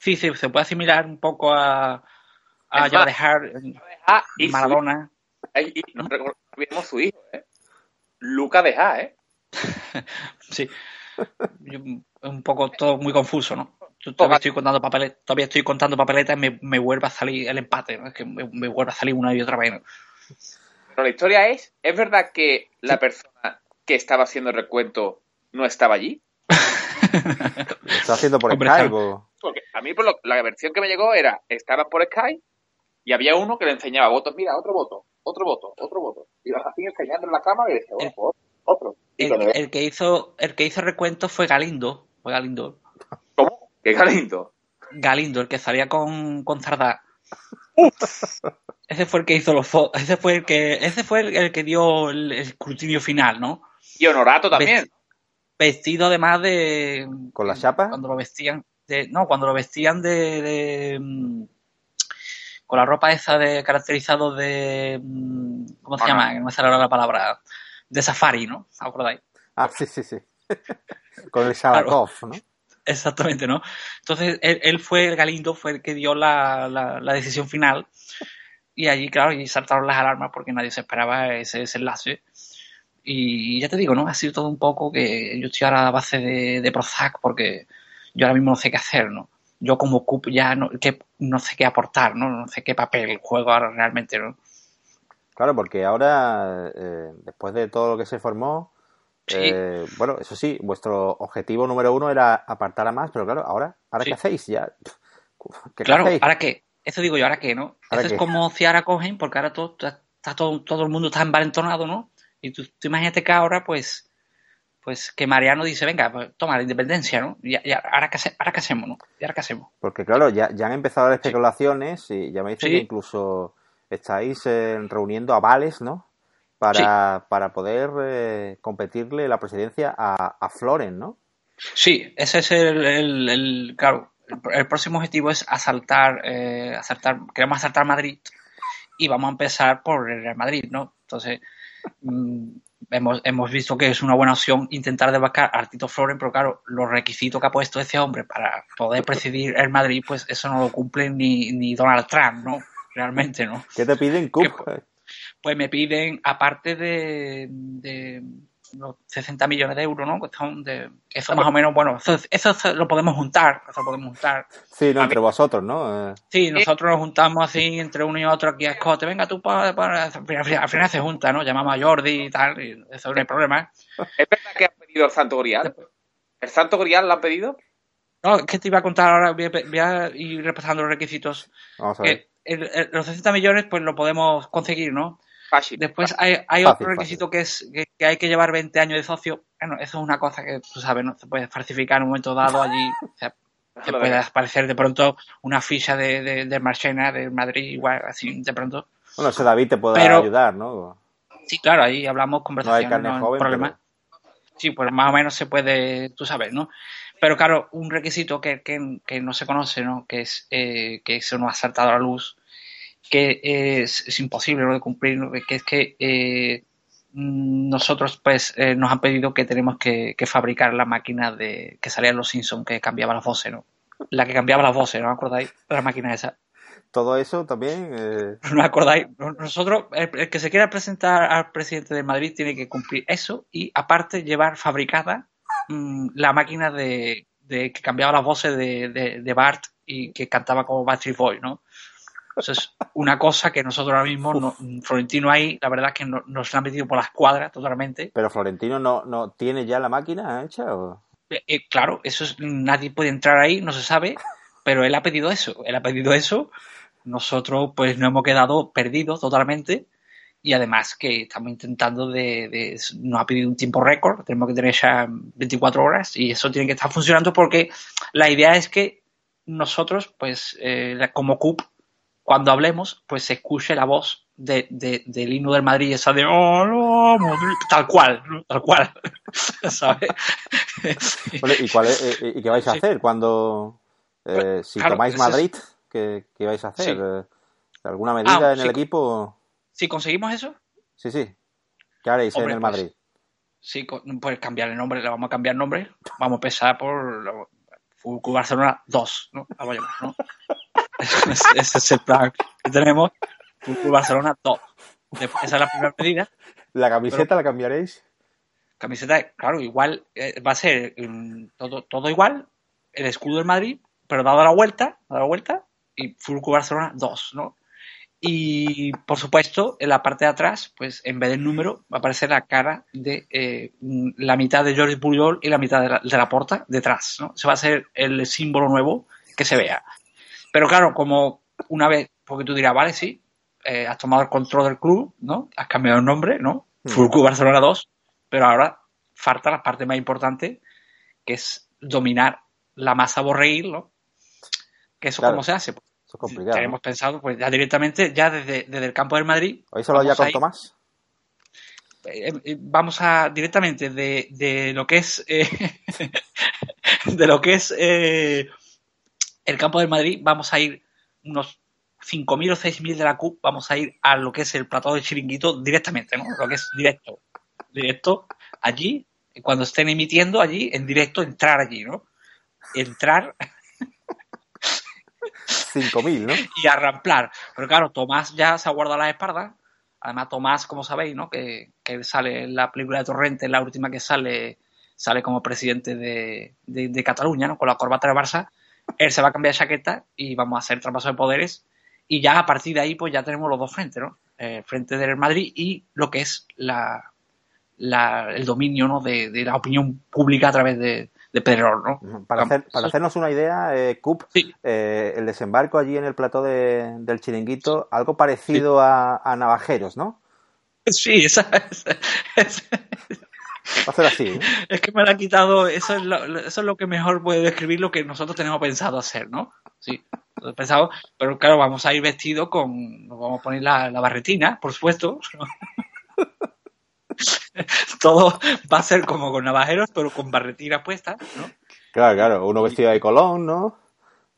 Sí, sí, se puede asimilar un poco a, a Java de Ah, y su- Maradona. Ay, y no recuerdo- olvidemos su hijo, ¿eh? Luca de Ja, ¿eh? [laughs] Sí. Yo, un poco todo muy confuso, ¿no? Yo Todavía estoy contando papeletas, todavía estoy contando papeletas y me, me vuelve a salir el empate, ¿no? Es que me, me vuelve a salir una y otra vez. ¿no? Pero la historia es, ¿es verdad que la persona que estaba haciendo el recuento no estaba allí? Lo está haciendo por [laughs] Hombre, Skype Porque a mí por lo- la versión que me llegó era, estaban por Skype y había uno que le enseñaba votos, mira, otro voto, otro voto, otro voto. Y lo así enseñando en la cámara y decía, bueno, pues, otro. Y El, que hizo, el que hizo recuento fue Galindo, fue Galindo. ¿Cómo? ¿Qué Galindo? Galindo, el que salía con, con Zardá. [laughs] Ese fue el que hizo los ese fue el que ese fue el, el que dio el, el escrutinio final, ¿no? Y Honorato también. Vestido además de ¿Con la chapa? cuando lo vestían de, no, cuando lo vestían de, de, mm, con la ropa esa de caracterizado de mm, ¿cómo se Ah, llama? no. Que no me sale ahora la palabra de safari, ¿no? ¿Os acordáis? Ah, sí, sí, sí. [laughs] Con el Shabakov, ¿no? Exactamente, ¿no? Entonces, él, él fue, el Galindo fue el que dio la, la, la decisión final y allí, claro, y saltaron las alarmas porque nadie se esperaba ese desenlace. Y ya te digo, ¿no? Ha sido todo un poco que yo estoy ahora a base de, de Prozac porque yo ahora mismo no sé qué hacer, ¿no? Yo como CUP ya no, que, no sé qué aportar, ¿no? No sé qué papel juego ahora realmente, ¿no? Claro, porque ahora, eh, después de todo lo que se formó, Sí. eh, bueno, eso sí, vuestro objetivo número uno era apartar a más, pero claro, ahora, ¿ahora Sí. qué hacéis? Ya, ¿qué Claro, hacéis? ¿ahora qué? Eso digo yo, ¿ahora qué, no? ¿Ahora Eso qué? es como si ahora cogen, porque ahora todo, está todo, todo el mundo está envalentonado, ¿no? Y tú, tú imagínate que ahora, pues, pues que Mariano dice, venga, pues, toma la independencia, ¿no? Y, y ahora, qué, hace- ahora qué hacemos, ¿no? ¿Y ahora qué hacemos? Porque claro, ya, ya han empezado las especulaciones y ya me dicen Sí. que incluso estáis eh, reuniendo avales, ¿no? Para, para poder eh, competirle la presidencia a, a Floren, ¿no? Sí, ese es el, el- el- claro, el, el próximo objetivo es asaltar, eh, asaltar, queremos asaltar Madrid y vamos a empezar por el Real Madrid, ¿no? Entonces, mm, hemos, hemos visto que es una buena opción intentar desbancar a Tito Floren, pero claro, los requisitos que ha puesto ese hombre para poder presidir el Madrid, pues eso no lo cumple ni, ni Donald Trump, ¿no? Realmente, ¿no? ¿Qué te piden, Cup? Pues me piden, aparte de, de los 60 millones de euros, ¿no? Que son de, eso más o menos, bueno, eso, lo podemos juntar, eso lo podemos juntar. Sí, no, entre vosotros, ¿no? Eh, Sí, nosotros nos juntamos así entre uno y otro aquí a Escote, venga tú para, para... Al final, al final se junta, ¿no? Llamamos a Jordi y tal, y eso no hay problema. ¿Es verdad que han pedido el Santo Grial? ¿El Santo Grial lo han pedido? No, es que te iba a contar ahora, voy a, voy a ir repasando los requisitos. vamos a ver. El- los 60 millones, pues lo podemos conseguir, ¿no? Fácil. Después hay, hay Fácil, otro requisito que es que, que hay que llevar 20 años de socio. Bueno, eso es una cosa que tú sabes, ¿no? Se puede falsificar en un momento dado allí. [laughs] O sea, te puede aparecer de pronto una ficha de, de, de Marchena, de Madrid, igual, así, de pronto. Bueno, ese David te puede Pero- ayudar, ¿no? Sí, claro, ahí hablamos No hay conversaciones, carne no hay joven, problema. Sí, pues más o menos se puede, tú sabes, ¿no? Pero claro, un requisito que, que, que no se conoce, ¿no? Que es eh, que eso no ha saltado a la luz, que es, es imposible ¿no? de cumplir, ¿no? que es que eh, nosotros pues eh, nos han pedido que tenemos que, que fabricar la máquina de que salía en los Simpsons que cambiaba las voces, ¿no? La que cambiaba las voces, ¿no acordáis? La máquina esa. Todo eso también. eh, [laughs] ¿No acordáis? Nosotros, el, el que se quiera presentar al presidente de Madrid tiene que cumplir eso y aparte llevar fabricada mm, la máquina de, de que cambiaba las voces de, de, de Bart y que cantaba como Backstreet Boy, ¿no? Eso es una cosa que nosotros ahora mismo, no- Florentino ahí, la verdad es que no- nos la han metido por las cuadras totalmente. pero Florentino no, no tiene ya la máquina hecha. ¿o? Eh, eh, claro, eso es, nadie puede entrar ahí, no se sabe, pero él ha pedido eso, él ha pedido eso, nosotros pues nos hemos quedado perdidos totalmente y además que estamos intentando de, de- nos ha pedido un tiempo récord, tenemos que tener ya 24 horas y eso tiene que estar funcionando porque la idea es que nosotros pues eh, como CUP cuando hablemos pues se escuche la voz de, de- del himno del Madrid esa de "Hola, Madrid", tal cual, ¿no? tal cual, [laughs] ¿sabes? [laughs] Vale, ¿Y, cuál es- eh, ¿Y qué vais a Sí. hacer cuando, eh, Pues, si claro, tomáis es- Madrid, ¿qué, qué vais a hacer? Sí. Eh, ¿Alguna medida Ah, en sí. el equipo? Si conseguimos eso, Sí, sí. ¿Qué haréis Hombre, en el pues, Madrid? sí, pues cambiar el nombre, le vamos a cambiar el nombre, vamos a empezar por Barcelona 2, ¿no? Vamos a llamar, ¿no? [laughs] ese, es el plan que tenemos, Barcelona 2. Después, esa es la primera medida. ¿La camiseta la cambiaréis? Camiseta, claro, igual eh, va a ser mm, todo, todo igual, el escudo del Madrid, pero dado la vuelta, dado la vuelta, y Club Barcelona 2, ¿no? Y por supuesto, en la parte de atrás, pues en vez del número, va a aparecer la cara de eh, mm, la mitad de Jordi Puyol y la mitad de la, de la porta detrás, ¿no? Ese va a ser el símbolo nuevo que se vea. Pero claro, como una vez, porque tú dirás, vale, sí, eh, has tomado el control del club, ¿no? Has cambiado el nombre, ¿no? Mm. Fútbol Club Barcelona 2, pero ahora falta la parte más importante, que es dominar la masa borreguil, ¿no? Que eso Claro. cómo se hace. Pues, Eso es complicado. tenemos pensado, pues ya directamente, ya desde, desde el campo del Madrid, ¿Hoy solo ya vamos a con ir- Tomás? eh, eh, vamos a directamente de, de lo que es [laughs] de lo que es el campo del Madrid vamos a ir unos 5.000 o 6.000 de la CUP vamos a ir a lo que es el plató de chiringuito directamente ¿no? lo que es directo directo allí cuando estén emitiendo allí en directo entrar allí ¿no? entrar [laughs] 5.000, ¿no? [laughs] y a ramplar. Pero claro, Tomás ya se ha guardado las espaldas. Además, Tomás, como sabéis, ¿no? Que, que sale en la película de Torrente, la última que sale, sale como presidente de, de- de Cataluña, ¿no? Con la corbata de Barça. Él se va a cambiar de chaqueta y vamos a hacer traspaso de poderes. Y ya a partir de ahí, pues ya tenemos los dos frentes, ¿no? El frente del Madrid y lo que es la, la- el dominio, ¿no? De, de la opinión pública a través de, de Pedrerol, ¿no? Para, hacer, para Eso- hacernos una idea, eh, Cup, eh, el desembarco allí en el plató de- del chiringuito, algo parecido a, a Navajeros, ¿no? Sí, esa, esa- esa- Va a ser así, ¿eh? Es que me la ha quitado, eso es, lo, eso es lo que mejor puede describir lo que nosotros tenemos pensado hacer, ¿no? Sí, pensado, pero claro, vamos a ir vestidos con, nos vamos a poner la, la barretina, por supuesto. [laughs] Todo va a ser como con navajeros, pero con barretinas puestas, ¿no? Claro, claro, uno vestido de Colón, ¿no?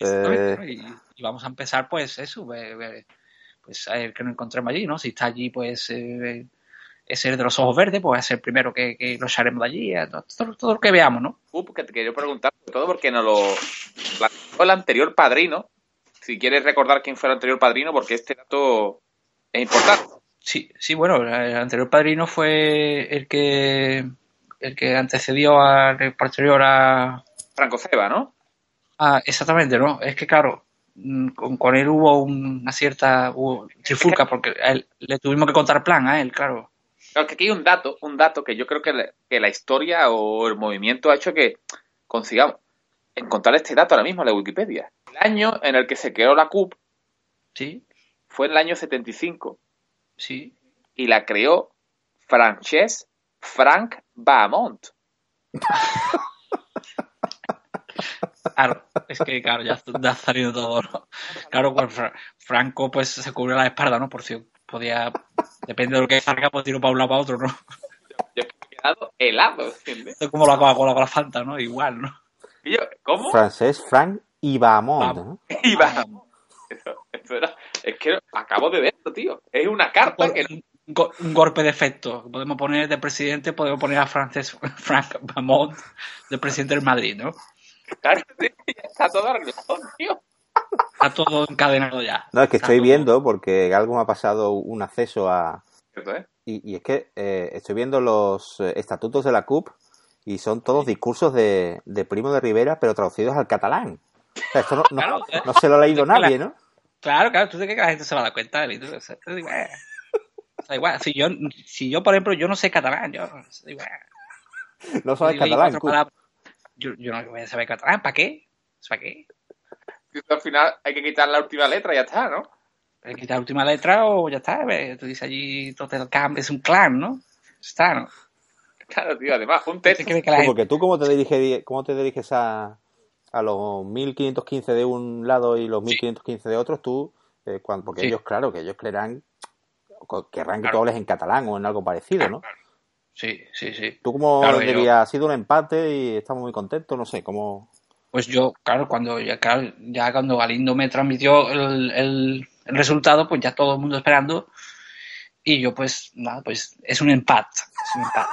Eh, ¿no? Y, y vamos a empezar, pues, eso, ve- pues a ver que nos encontremos allí, ¿no? Si está allí, pues, eh, ese de los ojos verdes, pues ser el primero que, que lo echaremos de allí, todo, todo- lo que veamos, ¿no? Uh, que te quería preguntar, sobre todo porque no lo planteó el anterior padrino. Si quieres recordar quién fue el anterior padrino, porque este dato es importante. Sí, sí, bueno, el anterior padrino fue el que el que antecedió al el posterior a, Franco Ceba, ¿no? a- exactamente, ¿no? Es que claro, mm, con, con él hubo una cierta hubo trifulca porque a él le tuvimos que contar plan a él, claro. Claro, que aquí hay un dato, un dato que yo creo que, la- que la historia o el movimiento ha hecho que consigamos encontrar este dato ahora mismo en la Wikipedia. El año en el que se creó la CUP Sí, fue en el año 75 sí. y la creó Frances Frank Bahamont. Claro, es que claro, ya, ha salido todo, ¿no? Claro, pues Fra- Franco pues se cubrió la espalda, ¿no? Por si podía, depende de lo que salga, pues tiro para un lado para otro, ¿no? Yo he quedado helado, ¿entiendes? Es como la Coca-Cola con la Fanta, ¿no? Igual, ¿no? Yo, ¿cómo? francés Frank y Bahamont, ¿no? Y Bahamont. Eso, eso era, es que acabo de verlo, tío. Es una carta que un, go- un golpe de efecto. Podemos poner de presidente, podemos poner a Frances, [laughs] Frank Bamont de presidente del Madrid, ¿no? Claro, sí, ya está todo arreglado, tío. Está todo encadenado ya. No, es que Está estoy todo- viendo, porque algo me ha pasado un acceso a... Cierto, ¿eh? Y, y es que eh, estoy viendo los eh, estatutos de la CUP y son todos discursos de, de Primo de Rivera, pero traducidos al catalán. O sea, esto no, no- Claro, no se lo ha leído nadie, ¿no? Claro, claro, tú crees que la gente se va a dar cuenta de eso. O sea, te digo, eh. O sea, igual, si yo, si yo, por ejemplo, yo no sé catalán, yo digo, eh. No sabes catalán. Yo, yo no voy a saber catalán, ¿para qué? ¿Para qué? Al final hay que quitar la última letra y ya está, ¿no? Hay que quitar la última letra o ya está. eh, Tú dices allí, Total Camp es un clan, ¿no? Está, ¿no? Claro, tío, además, un ¿Te texto. que la porque tú cómo te diriges, cómo te diriges a, a los 1515 de un lado y los 1515 de otros, tú, eh, cuando, porque Sí. ellos, claro, que ellos creerán, querrán que Claro. tú hables en catalán o en algo parecido, ¿no? Sí, sí, sí. ¿Tú cómo Claro, yo- dirías? Ha sido un empate y estamos muy contentos, no sé, cómo... Pues yo, claro, cuando ya, claro, ya cuando Galindo me transmitió el, el- el resultado, pues ya todo el mundo esperando. Y yo, pues, nada, pues es un empate. Es un empate.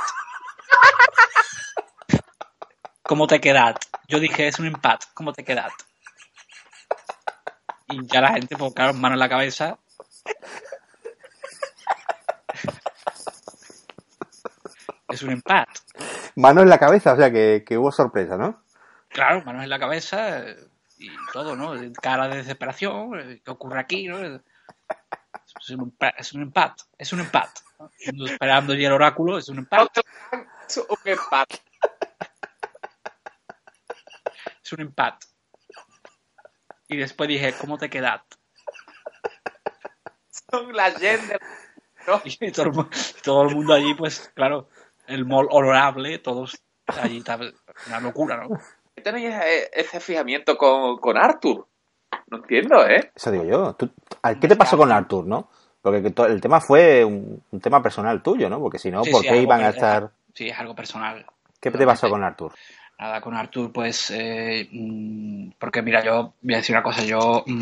[laughs] ¿Cómo te quedas? Yo dije, es un empate. ¿Cómo te quedas? Y ya la gente, pues claro, mano en la cabeza. Es un empate. Mano en la cabeza, o sea que, que hubo sorpresa, ¿no? Claro, manos en la cabeza eh, y todo, ¿no? Cara de desesperación, eh, ¿qué ocurre aquí? ¿no? Es un, empa- es un empate, es un empate. ¿no? Esperando y el oráculo, es un empate, Es un empate. es un empate. Y después dije, ¿cómo te quedas? Son la gente. [laughs] Y todo, el mu- todo el mundo allí, pues claro, el mol honorable, todos allí, una locura, ¿no? Qué tenéis e- ese fijamiento con, con Arthur? No entiendo, ¿eh? Eso digo yo. Tú- ¿a- ¿Qué te pasó con Arthur, no? Porque el tema fue un, un tema personal tuyo, ¿no? Porque si no, Sí, ¿por sí, qué iban a estar...? Sí, es algo personal. ¿Qué te pasó con Arthur? Nada, con Artur, pues, eh, mm, porque mira, yo voy a decir una cosa, yo mm,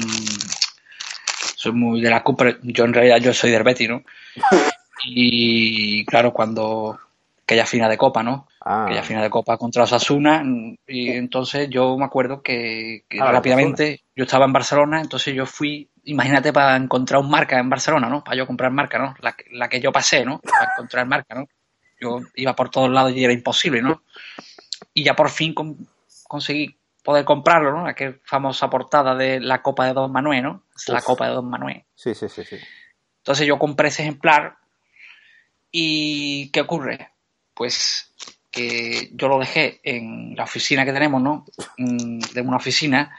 soy muy de la CUP, pero yo en realidad yo soy del Betis, ¿no? [laughs] Y claro, cuando aquella final de Copa, ¿no? Ah, Aquella final de Copa contra Osasuna, mm, y entonces yo me acuerdo que, que Ah, rápidamente yo estaba en Barcelona, entonces yo fui, imagínate, para encontrar un marca en Barcelona, ¿no? Para yo comprar marca, ¿no? La, que- la que yo pasé, ¿no? Para encontrar marca, ¿no? Yo iba por todos lados y era imposible, ¿no? y ya por fin con- conseguí poder comprarlo, ¿no? Aquella famosa portada de la Copa de Don Manuel, ¿no? Es la Uf. Copa de Don Manuel. sí, sí, sí, sí. Entonces yo compré ese ejemplar y ¿qué ocurre? Pues que yo lo dejé en la oficina que tenemos, ¿no? Mm, De una oficina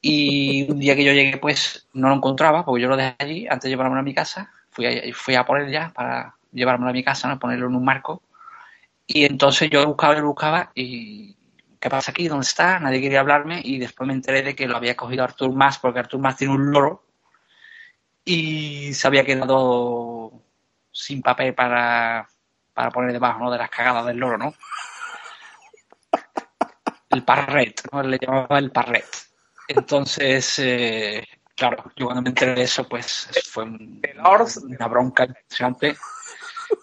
y un día que yo llegué pues no lo encontraba porque yo lo dejé allí antes de llevármelo a mi casa. Fui a, fui a por él ya para llevármelo a mi casa, ¿no? Ponerlo en un marco. Y entonces yo buscaba y buscaba y ¿qué pasa aquí? ¿Dónde está? Nadie quería hablarme y después me enteré de que lo había cogido Artur Mas porque Artur Mas tiene un loro y se había quedado sin papel para, para poner debajo ¿no? de las cagadas del loro, ¿no? El parret, ¿no? Le llamaba el parret. Entonces, eh, claro, yo cuando me enteré de eso, pues fue un- una bronca impresionante.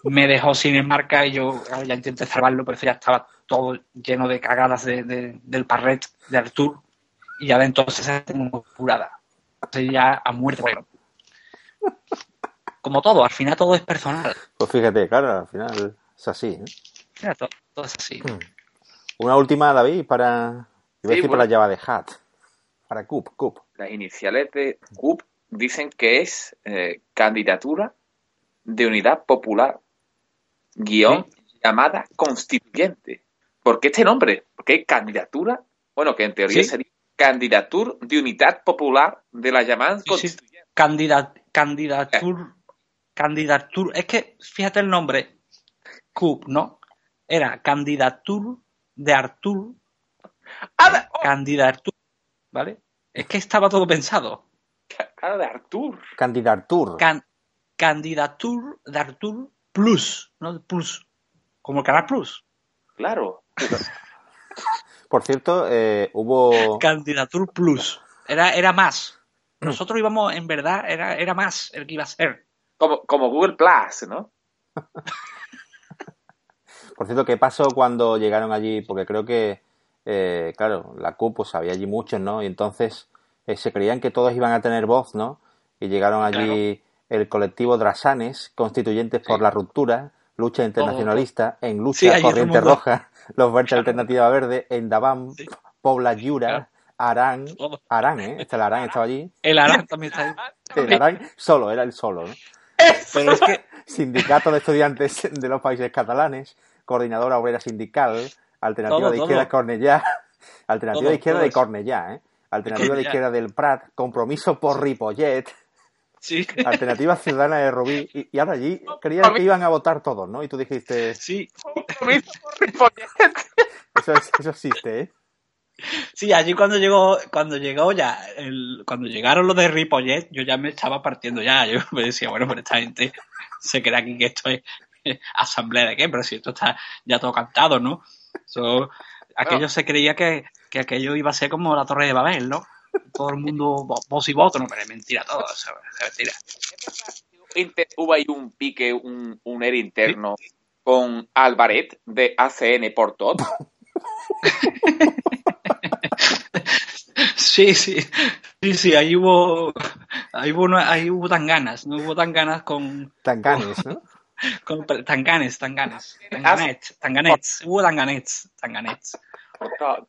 Me dejó sin marca y yo claro, ya intenté salvarlo, pero eso ya estaba todo lleno de cagadas de- de- del parret de Artur y ya de entonces se tengo curada. Entonces ya a muerte. Bueno, como todo, al final todo es personal. Pues fíjate, claro, al final es así. ¿eh? Mira, todo, todo es así. Una última, David, para... Iba a Sí, decir bueno. para Java de Hat. Para Cup, Cup. Las iniciales de CUP dicen que es eh, candidatura de unidad popular, guion llamada constituyente. ¿Por qué este nombre? Porque candidatura, bueno, que en teoría Sí. sería candidatura de unidad popular de la llamada Sí, sí. constituyente. Candidat, candidatur, candidatur, es que fíjate el nombre, CUP, ¿no? Era candidatur de Artur, Ah, oh, candidatur, ¿vale? Es que estaba todo pensado. cara de Artur. Candidatur. Can- candidatur de Artur Plus, ¿no? Plus, como el Canal Plus. Claro. [laughs] Por cierto, eh, hubo... Candidatur Plus. Era, era más. Nosotros íbamos, en verdad, era, era más el que iba a ser. Como, como Google Plus, ¿no? [laughs] Por cierto, ¿qué pasó cuando llegaron allí? Porque creo que, eh, claro, la CUP, pues había allí muchos, ¿no? Y entonces eh, se creían que todos iban a tener voz, ¿no? Y llegaron allí el colectivo Drasanes, constituyentes por la ruptura, lucha internacionalista, en lucha, Sí, corriente roja, [laughs] los verdes alternativa verde, en Dabam, Pobla Yura, Claro. Arán. Arán, ¿eh? Este el Arán estaba allí. El Arán también está ahí. El Arán solo, era el solo, ¿no? Pero es que [laughs] Sindicato de Estudiantes de los Países Catalanes, Coordinadora Obrera Sindical, Alternativa Todo, de [laughs] todo. Izquierda Cornellá, Alternativa Todo, de Izquierda todo de. Cornellá, ¿eh? Alternativa de. Izquierda del Prat, Compromiso por Ripollet, sí, Alternativa [laughs] Ciudadana de Rubí, y, y ahora allí creían que iban a votar todos, ¿no? Y tú dijiste, sí, Compromiso por Ripollet. eso, es- eso existe, ¿eh? Sí, allí cuando llegó, cuando llegó ya, el, cuando llegaron los de Ripollet, yo ya me estaba partiendo ya. Yo me decía, bueno, pero esta gente se cree aquí que esto es eh, asamblea de qué, pero si esto está ya todo cantado, ¿no? So, aquello se creía que, que aquello iba a ser como la Torre de Babel, ¿no? Todo el mundo vo- voz y voto, no, pero es mentira todo, eso es mentira. Hubo ahí un pique, un, un interno con Alvaret de ACN por todo. [laughs] Sí, sí, sí, sí, ahí hubo, ahí hubo, ahí hubo tan ganas, no hubo tan ganas con, Tan ganes, ¿no? con tan ganes, tan ganas, tanganets, tanganets, hubo tanganets, tanganets, Por todo.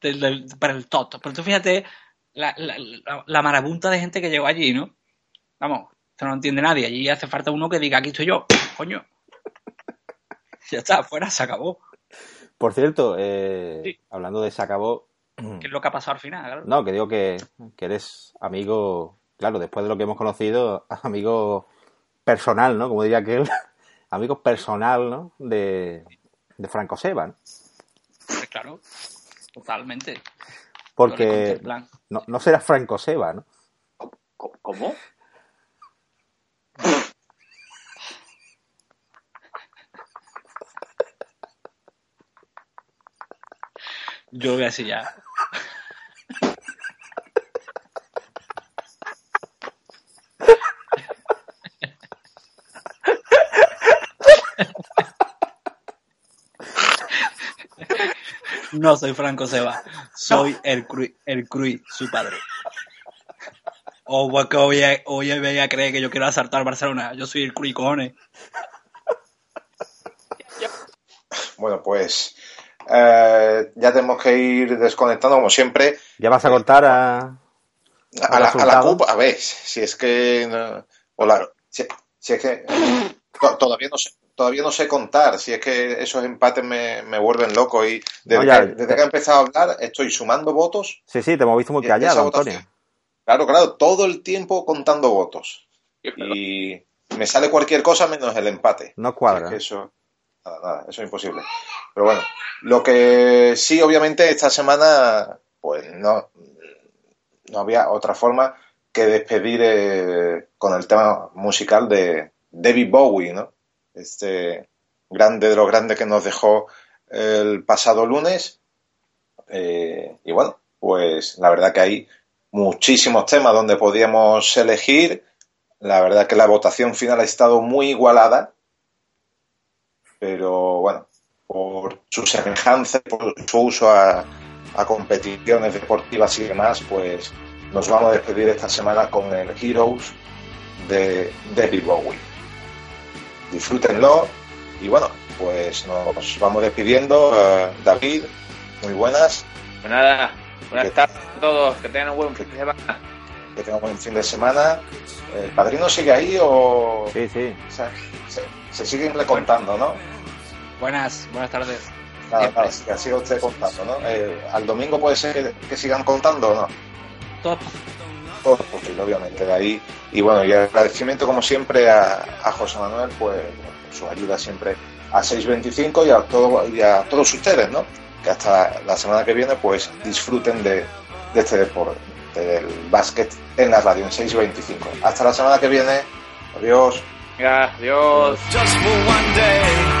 del, del- para el tot. Pero tú fíjate la, la, la, la marabunta de gente que llegó allí, ¿no? Vamos, esto no lo entiende nadie, allí hace falta uno que diga, aquí estoy yo, coño. Ya está, fuera, se acabó. Por cierto, eh, Sí. hablando de se acabó, ¿Qué es lo que ha pasado al final? claro? no, que digo que, que eres amigo, claro, después de lo que hemos conocido, [laughs] amigo personal, ¿no? Como diría aquel, [laughs] amigo personal, ¿no? De, de Franco Seba, ¿no? Es Claro, totalmente. Porque no, no será Franco Seba, ¿no? ¿Cómo? ¿Cómo? [laughs] Yo lo voy a decir ya. No soy Franco Seba, [laughs] soy el Cruz, el Cruz, su padre. O porque hoy, hoy me voy a creer que yo quiero asaltar Barcelona. Yo soy el Cruz, cojones. Bueno, pues eh, ya tenemos que ir desconectando como siempre. ¿Ya vas a contar a, a, la, a la? CUP, a ver, si es que... no- si es que... to- Todavía no sé. Todavía no sé contar, si es que esos empates me, me vuelven loco y desde, No, ya, que, desde que he empezado a hablar estoy sumando votos. Sí, sí, te hemos visto muy callado. Antonio. Claro, claro, todo el tiempo contando votos. Y me sale cualquier cosa menos el empate. No cuadra. Es que eso, nada, nada, eso es imposible. Pero bueno, lo que sí, obviamente, esta semana, pues no, no había otra forma que despedir eh, con el tema musical de David Bowie, ¿no? Este grande de los grandes que nos dejó el pasado lunes. Eh, y bueno, pues la verdad que hay muchísimos temas donde podíamos elegir. La verdad que la votación final ha estado muy igualada, pero bueno, por su semejanza, por su uso a, a competiciones deportivas y demás, pues nos vamos a despedir esta semana con el Heroes de David Bowie. Disfrútenlo y bueno, pues nos vamos despidiendo. Eh, David, muy buenas, Pues nada, buenas tardes a todos, que tengan un buen fin de semana. que tengan buen fin de semana. ¿El padrino sigue ahí o Sí, sí. se, se- se siguen recontando, no? Buenas, buenas tardes. Nada, nada, que siga usted contando, ¿no? Eh, al domingo puede ser que, que sigan contando o no. Todo Posible, obviamente, de ahí. Y bueno, y agradecimiento como siempre a, a José Manuel, pues por su ayuda siempre a 625 y a, todo, y a todos ustedes, ¿no? Que hasta la semana que viene, pues disfruten de, de este deporte, del básquet en la radio en 625. Hasta la semana que viene. Adiós. Venga, adiós. just for one day.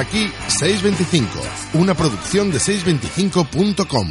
Aquí 625, una producción de 625.com.